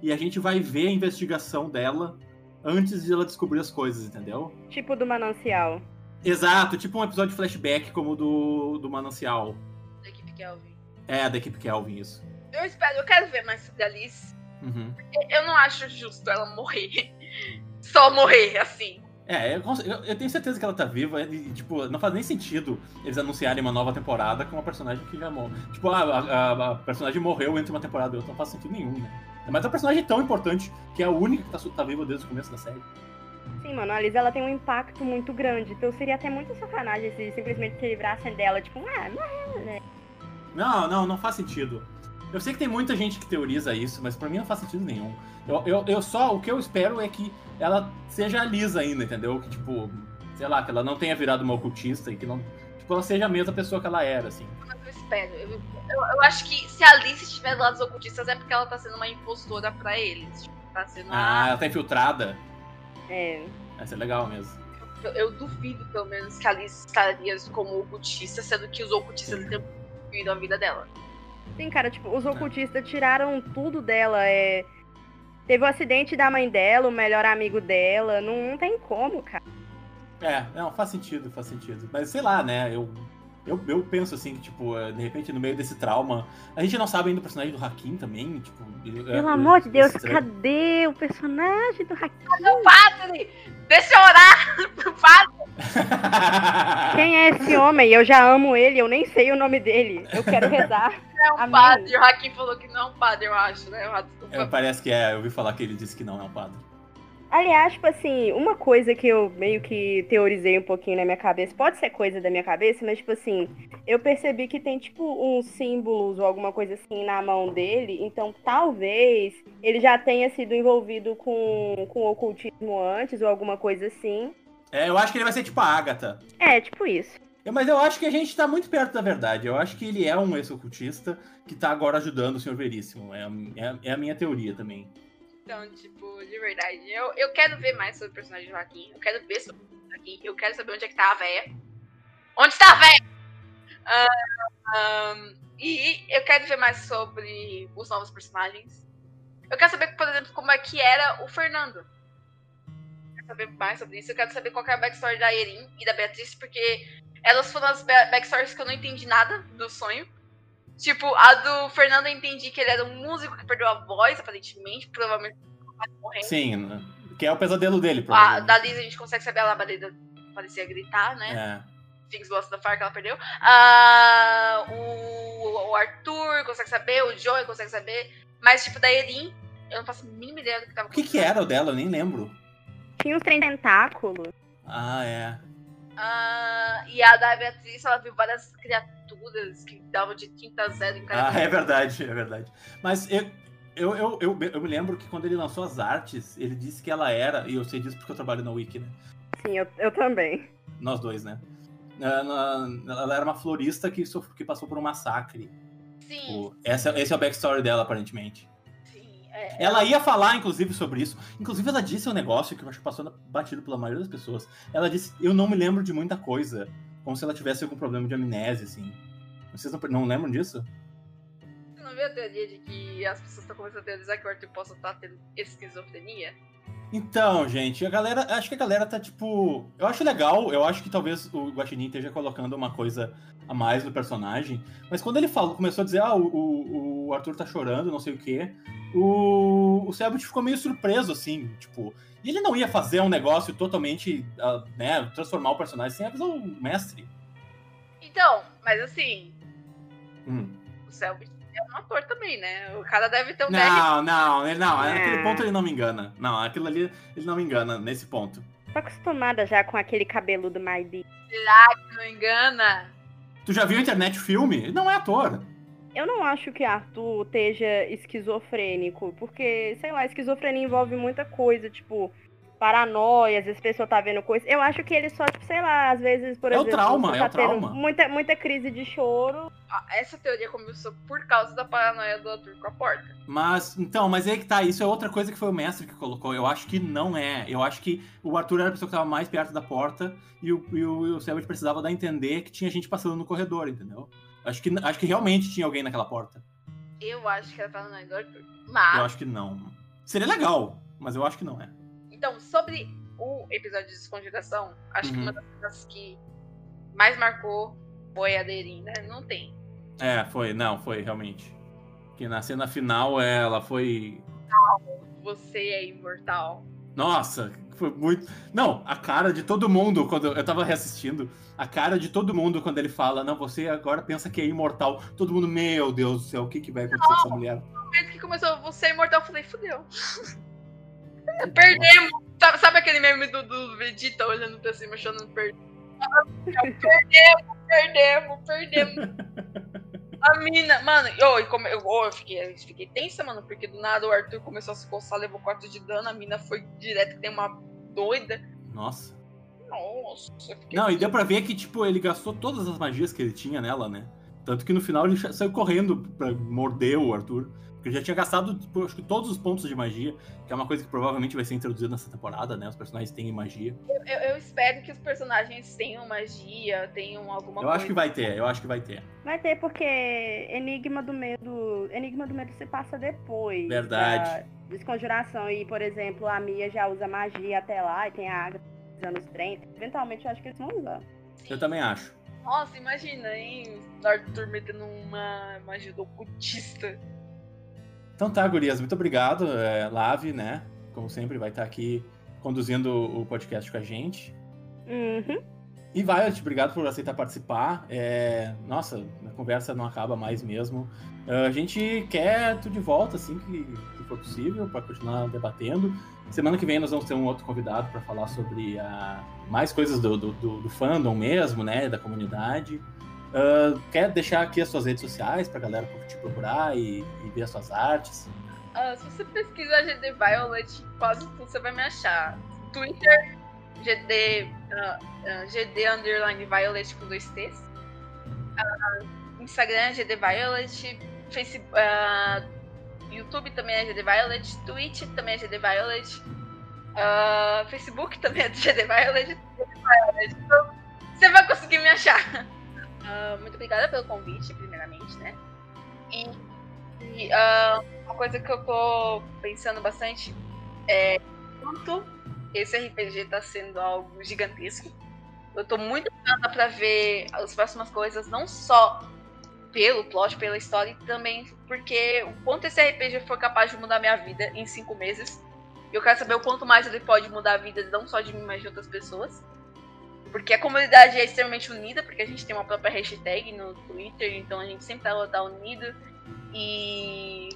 Speaker 1: E a gente vai ver a investigação dela antes de ela descobrir as coisas, entendeu?
Speaker 2: Tipo do manancial.
Speaker 1: Exato, tipo um episódio de flashback como o do, do Manancial.
Speaker 3: Da equipe Kelvin.
Speaker 1: É, da equipe Kelvin, isso.
Speaker 3: Eu espero, eu quero ver mais sobre a Alice.
Speaker 1: Uhum.
Speaker 3: Eu não acho justo ela morrer. só morrer, assim.
Speaker 1: É, eu, eu- tenho certeza que ela tá viva e, tipo, não faz nem sentido eles anunciarem uma nova temporada com uma personagem que já morreu. Tipo, a, a- a- a personagem morreu entre uma temporada e outra, não faz sentido nenhum, né? Mas é uma personagem tão importante que é a única que tá, tá viva desde o começo da série.
Speaker 2: Sim, mano, a Liz ela tem um impacto muito grande. Então seria até muito sacanagem se simplesmente se livrassem dela. Tipo, ah, não.
Speaker 1: Não, não, não faz sentido. Eu sei que tem muita gente que teoriza isso, mas pra mim não faz sentido nenhum. Eu, eu, eu só, o que eu espero é que ela seja a Liz ainda, entendeu? Que, tipo, sei lá, que ela não tenha virado uma ocultista e que não. Tipo, ela seja a mesma pessoa que ela era, assim.
Speaker 3: Mas eu espero. Eu, eu, eu acho que se a Alice estiver do lado dos ocultistas é porque ela tá sendo uma impostora pra eles. Tipo, tá sendo
Speaker 1: Ah,
Speaker 3: a...
Speaker 1: ela tá infiltrada.
Speaker 2: É.
Speaker 1: Vai ser legal mesmo.
Speaker 3: eu, eu duvido, pelo menos, que a Alice estaria como ocultista, sendo que os ocultistas têm vivido a vida dela.
Speaker 2: Sim, cara, tipo, os ocultistas tiraram tudo dela. É... Teve o acidente da mãe dela, o melhor amigo dela. Não, não tem como, cara.
Speaker 1: É, não, faz sentido, faz sentido. Mas sei lá, né? Eu, eu, eu penso assim que, tipo, é, de repente, no meio desse trauma. A gente não sabe ainda o personagem do Hakim também, tipo. é,
Speaker 2: Pelo amor de Deus,
Speaker 1: estranho.
Speaker 2: cadê o personagem do Hakim?
Speaker 3: Padre! Deixa eu orar! Padre!
Speaker 2: Quem é esse homem? Eu já amo ele, eu nem sei o nome dele. Eu quero rezar.
Speaker 3: É um
Speaker 2: Amém.
Speaker 3: padre. O Hakim falou que não é um padre, eu acho, né?
Speaker 1: É, parece que é, eu ouvi falar que ele disse que não é um padre.
Speaker 2: Aliás, tipo assim, uma coisa que eu meio que teorizei um pouquinho na minha cabeça, pode ser coisa da minha cabeça, mas tipo assim, eu percebi que tem tipo uns símbolos ou alguma coisa assim na mão dele, então talvez ele já tenha sido envolvido com, com ocultismo antes ou alguma coisa assim.
Speaker 1: É, eu acho que ele vai ser tipo a Agatha.
Speaker 2: É, tipo isso.
Speaker 1: É, Mas eu acho que a gente tá muito perto da verdade. Eu acho que ele é um ex-ocultista que tá agora ajudando o Senhor Veríssimo. É, é, é a minha teoria também.
Speaker 3: Então, tipo, de verdade, eu, eu quero ver mais sobre o personagem do Hakim. Eu quero ver sobre o Hakim. Eu quero saber onde é que tá a véia. Onde tá a véia? Ah, ahn, e eu quero ver mais sobre os novos personagens. Eu quero saber, por exemplo, como é que era o Fernando. Eu quero saber mais sobre isso. Eu quero saber qual que é a backstory da Erin e da Beatriz, porque elas foram as ba- backstories que eu não entendi nada do sonho. Tipo, a do Fernando eu entendi que ele era um músico que perdeu a voz, aparentemente, provavelmente morrendo.
Speaker 1: Sim, que é o pesadelo dele,
Speaker 3: A,
Speaker 1: provavelmente.
Speaker 3: da Liz a gente consegue saber a labareda parecia gritar, né?
Speaker 1: É.
Speaker 3: Things Lost da Fire que ela perdeu. Ah, o, o Arthur consegue saber, o Joey consegue saber. Mas, tipo, da Erin, eu não faço a mínima ideia do que tava
Speaker 1: O que que era o dela? Eu nem lembro.
Speaker 2: Tinha uns trem tentáculos.
Speaker 1: Ah, é.
Speaker 3: Ah, e a da Beatriz, ela viu várias criaturas que davam de tinta zero em cada
Speaker 1: Ah, é verdade, é verdade. Mas eu, eu, eu, eu, eu me lembro que quando ele lançou as artes, ele disse que ela era, e eu sei disso porque eu trabalho na Wiki, né?
Speaker 2: Sim, eu, eu também.
Speaker 1: Nós dois, né? Ela era uma florista que, sof- que passou por um massacre.
Speaker 3: Sim,
Speaker 1: O- Essa, esse é o backstory dela, aparentemente.
Speaker 3: Sim. É,
Speaker 1: Ela ia falar, inclusive, sobre isso. Inclusive, ela disse um negócio que eu acho que passou batido pela maioria das pessoas. Ela disse: Eu não me lembro de muita coisa. Como se ela tivesse algum problema de amnésia, assim. Vocês não, não lembram disso?
Speaker 3: Você não viu a teoria de que as pessoas estão começando a teorizar que o Arthur possa estar tendo esquizofrenia?
Speaker 1: Então, gente, a galera. Acho que a galera tá tipo. Eu acho legal, eu acho que talvez o Guaxinim esteja colocando uma coisa a mais no personagem. Mas quando ele falou, começou a dizer, ah, o, o, Arthur tá chorando, não sei o quê, o, o Selbit ficou meio surpreso, assim, tipo. E ele não ia fazer um negócio totalmente, ah, né, transformar o personagem sem avisar o mestre.
Speaker 3: Então, mas assim,
Speaker 1: Hum.
Speaker 3: o Selbit é um ator também, né? O cara deve ter um DR.
Speaker 1: Não, não, ele não.
Speaker 2: É.
Speaker 1: Naquele ponto ele não me engana. Não, aquilo ali ele não me engana nesse ponto.
Speaker 2: Tô acostumada já com aquele cabelo do Maidi.
Speaker 3: Se não engana.
Speaker 1: Tu já viu a internet filme? Ele não é ator.
Speaker 2: Eu não acho que Arthur esteja esquizofrênico, porque, sei lá, esquizofrenia envolve muita coisa, tipo, paranoia, às vezes a pessoa tá vendo coisa. Eu acho que ele só, tipo, sei lá, às vezes, por
Speaker 1: É o
Speaker 2: exemplo,
Speaker 1: trauma, é
Speaker 2: tá
Speaker 1: o trauma.
Speaker 2: tendo muita, muita crise de choro.
Speaker 3: Ah, Essa teoria começou por causa da paranoia do Arthur com a porta.
Speaker 1: Mas, então, mas aí que tá, isso é outra coisa que foi o mestre que colocou. Eu acho que não é. Eu acho que o Arthur era a pessoa que tava mais perto da porta e o, e o, e o Selbit precisava dar a entender que tinha gente passando no corredor, entendeu? Acho que, acho que realmente tinha alguém naquela porta.
Speaker 3: Eu acho que era paranoia do Arthur.
Speaker 1: Eu
Speaker 3: Mas,
Speaker 1: acho que não. Seria legal, mas eu acho que não é.
Speaker 3: Então, sobre o episódio de desconjugação, acho que
Speaker 1: Uhum.
Speaker 3: uma das coisas que mais marcou foi a Derin, né? Não tem.
Speaker 1: É, foi, não, foi realmente. Que na cena final ela foi.
Speaker 3: Você é imortal.
Speaker 1: Nossa, Foi muito. Não, a cara de todo mundo, quando eu tava reassistindo, a cara de todo mundo quando ele fala, não, você agora pensa que é imortal. Todo mundo, meu Deus do céu, o que, que vai acontecer com essa mulher?
Speaker 3: No momento que começou, você é imortal, eu falei, fudeu. Perdemos. Sabe, aquele meme do, do Vegeta olhando pra cima, chorando, perdemos. Perdemos, perdemos, perdemos. A mina, mano, eu, eu, eu, eu, fiquei, eu fiquei tensa, mano, porque do nada o Arthur começou a se coçar, levou 4 de dano, a mina foi direto que tem uma doida.
Speaker 1: Nossa.
Speaker 3: Nossa.
Speaker 1: Não, e deu pra ver que, tipo, ele gastou todas as magias que ele tinha nela, né? Tanto que no final ele saiu correndo pra morder o Arthur. Porque já tinha gastado, tipo, acho que todos os pontos de magia, que é uma coisa que provavelmente vai ser introduzida nessa temporada, né? Os personagens têm magia.
Speaker 3: Eu, eu, eu espero que os personagens tenham magia, tenham alguma
Speaker 1: eu coisa. Eu acho que vai ter, eu acho que vai ter.
Speaker 2: Vai ter, porque Enigma do Medo. Enigma do Medo se passa depois.
Speaker 1: Verdade.
Speaker 2: Desconjuração. E, por exemplo, a Mia já usa magia até lá e tem a Agatha dos anos 30. Eventualmente eu acho que eles vão usar.
Speaker 1: Eu também acho.
Speaker 3: Nossa, imagina, hein? Arthur metendo uma magia do ocultista.
Speaker 1: Então tá, Gurias, muito obrigado. É, Lave, né? Como sempre, vai estar aqui conduzindo o podcast com a gente.
Speaker 2: Uhum.
Speaker 1: E Violet, obrigado por aceitar participar. É, nossa, a conversa não acaba mais mesmo. Uh, a gente quer tu de volta, assim que, que for possível, para continuar debatendo. Semana que vem nós vamos ter um outro convidado para falar sobre a, mais coisas do, do, do, do fandom mesmo, né? Da comunidade. Uh, quer deixar aqui as suas redes sociais pra galera te procurar e, e ver as suas artes?
Speaker 3: Uh, se você pesquisar GD Violet, quase tudo você vai me achar. Twitter, GD, uh, GD underline Violet com dois T's. Instagram, GD Violet. Facebook, YouTube também é GD Violet. Twitch também é GD Violet. Facebook também é GD Violet. Então, você vai conseguir me achar. Uh, muito obrigada pelo convite, primeiramente, né? E, e uh, uma coisa que eu tô pensando bastante é quanto esse RPG tá sendo algo gigantesco. Eu tô muito ansiosa pra ver as próximas coisas, não só pelo plot, pela história, e também porque o quanto esse RPG foi capaz de mudar minha vida em cinco meses. Eu quero saber o quanto mais ele pode mudar a vida não só de mim, mas de outras pessoas. Porque a comunidade é extremamente unida, porque a gente tem uma própria hashtag no Twitter, então a gente sempre tá, tá unido. E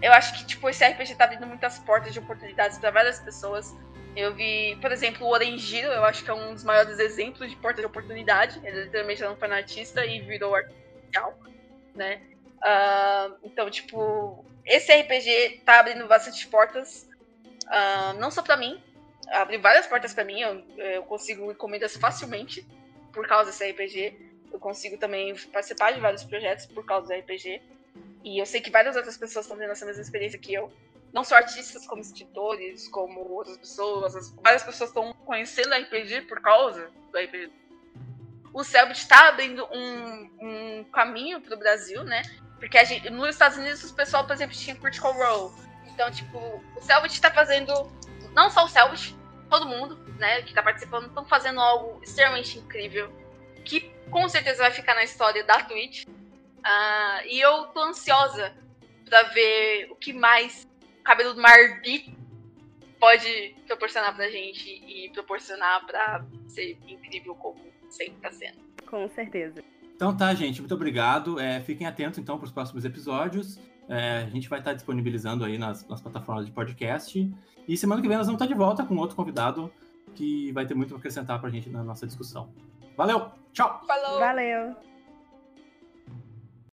Speaker 3: eu acho que tipo, esse RPG tá abrindo muitas portas de oportunidades para várias pessoas. Eu vi, por exemplo, o Orangiro, eu acho que é um dos maiores exemplos de porta de oportunidade. Ele literalmente era um fanartista e virou artificial, né? Uh, então, tipo, esse RPG tá abrindo bastante portas, uh, não só para mim, abriu várias portas para mim. Eu, eu consigo encomendas facilmente por causa desse RPG. Eu consigo também participar de vários projetos por causa do RPG. E eu sei que várias outras pessoas estão tendo essa mesma experiência que eu. Não só artistas, como escritores, como outras pessoas. Várias pessoas estão conhecendo RPG por causa do RPG. O Selbit está abrindo um, um caminho para o Brasil, né? Porque gente, nos Estados Unidos, o pessoal, por exemplo, tinha Critical Role. Então, tipo, o Selbit está fazendo não só o Selbit, todo mundo, né, que tá participando, estão fazendo algo extremamente incrível, que com certeza vai ficar na história da Twitch. Uh, e eu tô ansiosa para ver o que mais o cabelo do Marbi pode proporcionar pra gente e proporcionar para ser incrível como sempre tá sendo.
Speaker 2: Com certeza.
Speaker 1: Então tá, gente, muito obrigado. É, fiquem atentos então para os próximos episódios. É, a gente vai estar disponibilizando aí nas, nas, plataformas de podcast. E semana que vem nós vamos estar de volta com outro convidado que vai ter muito a acrescentar para a gente na nossa discussão. Valeu, tchau!
Speaker 3: Falou!
Speaker 2: Valeu!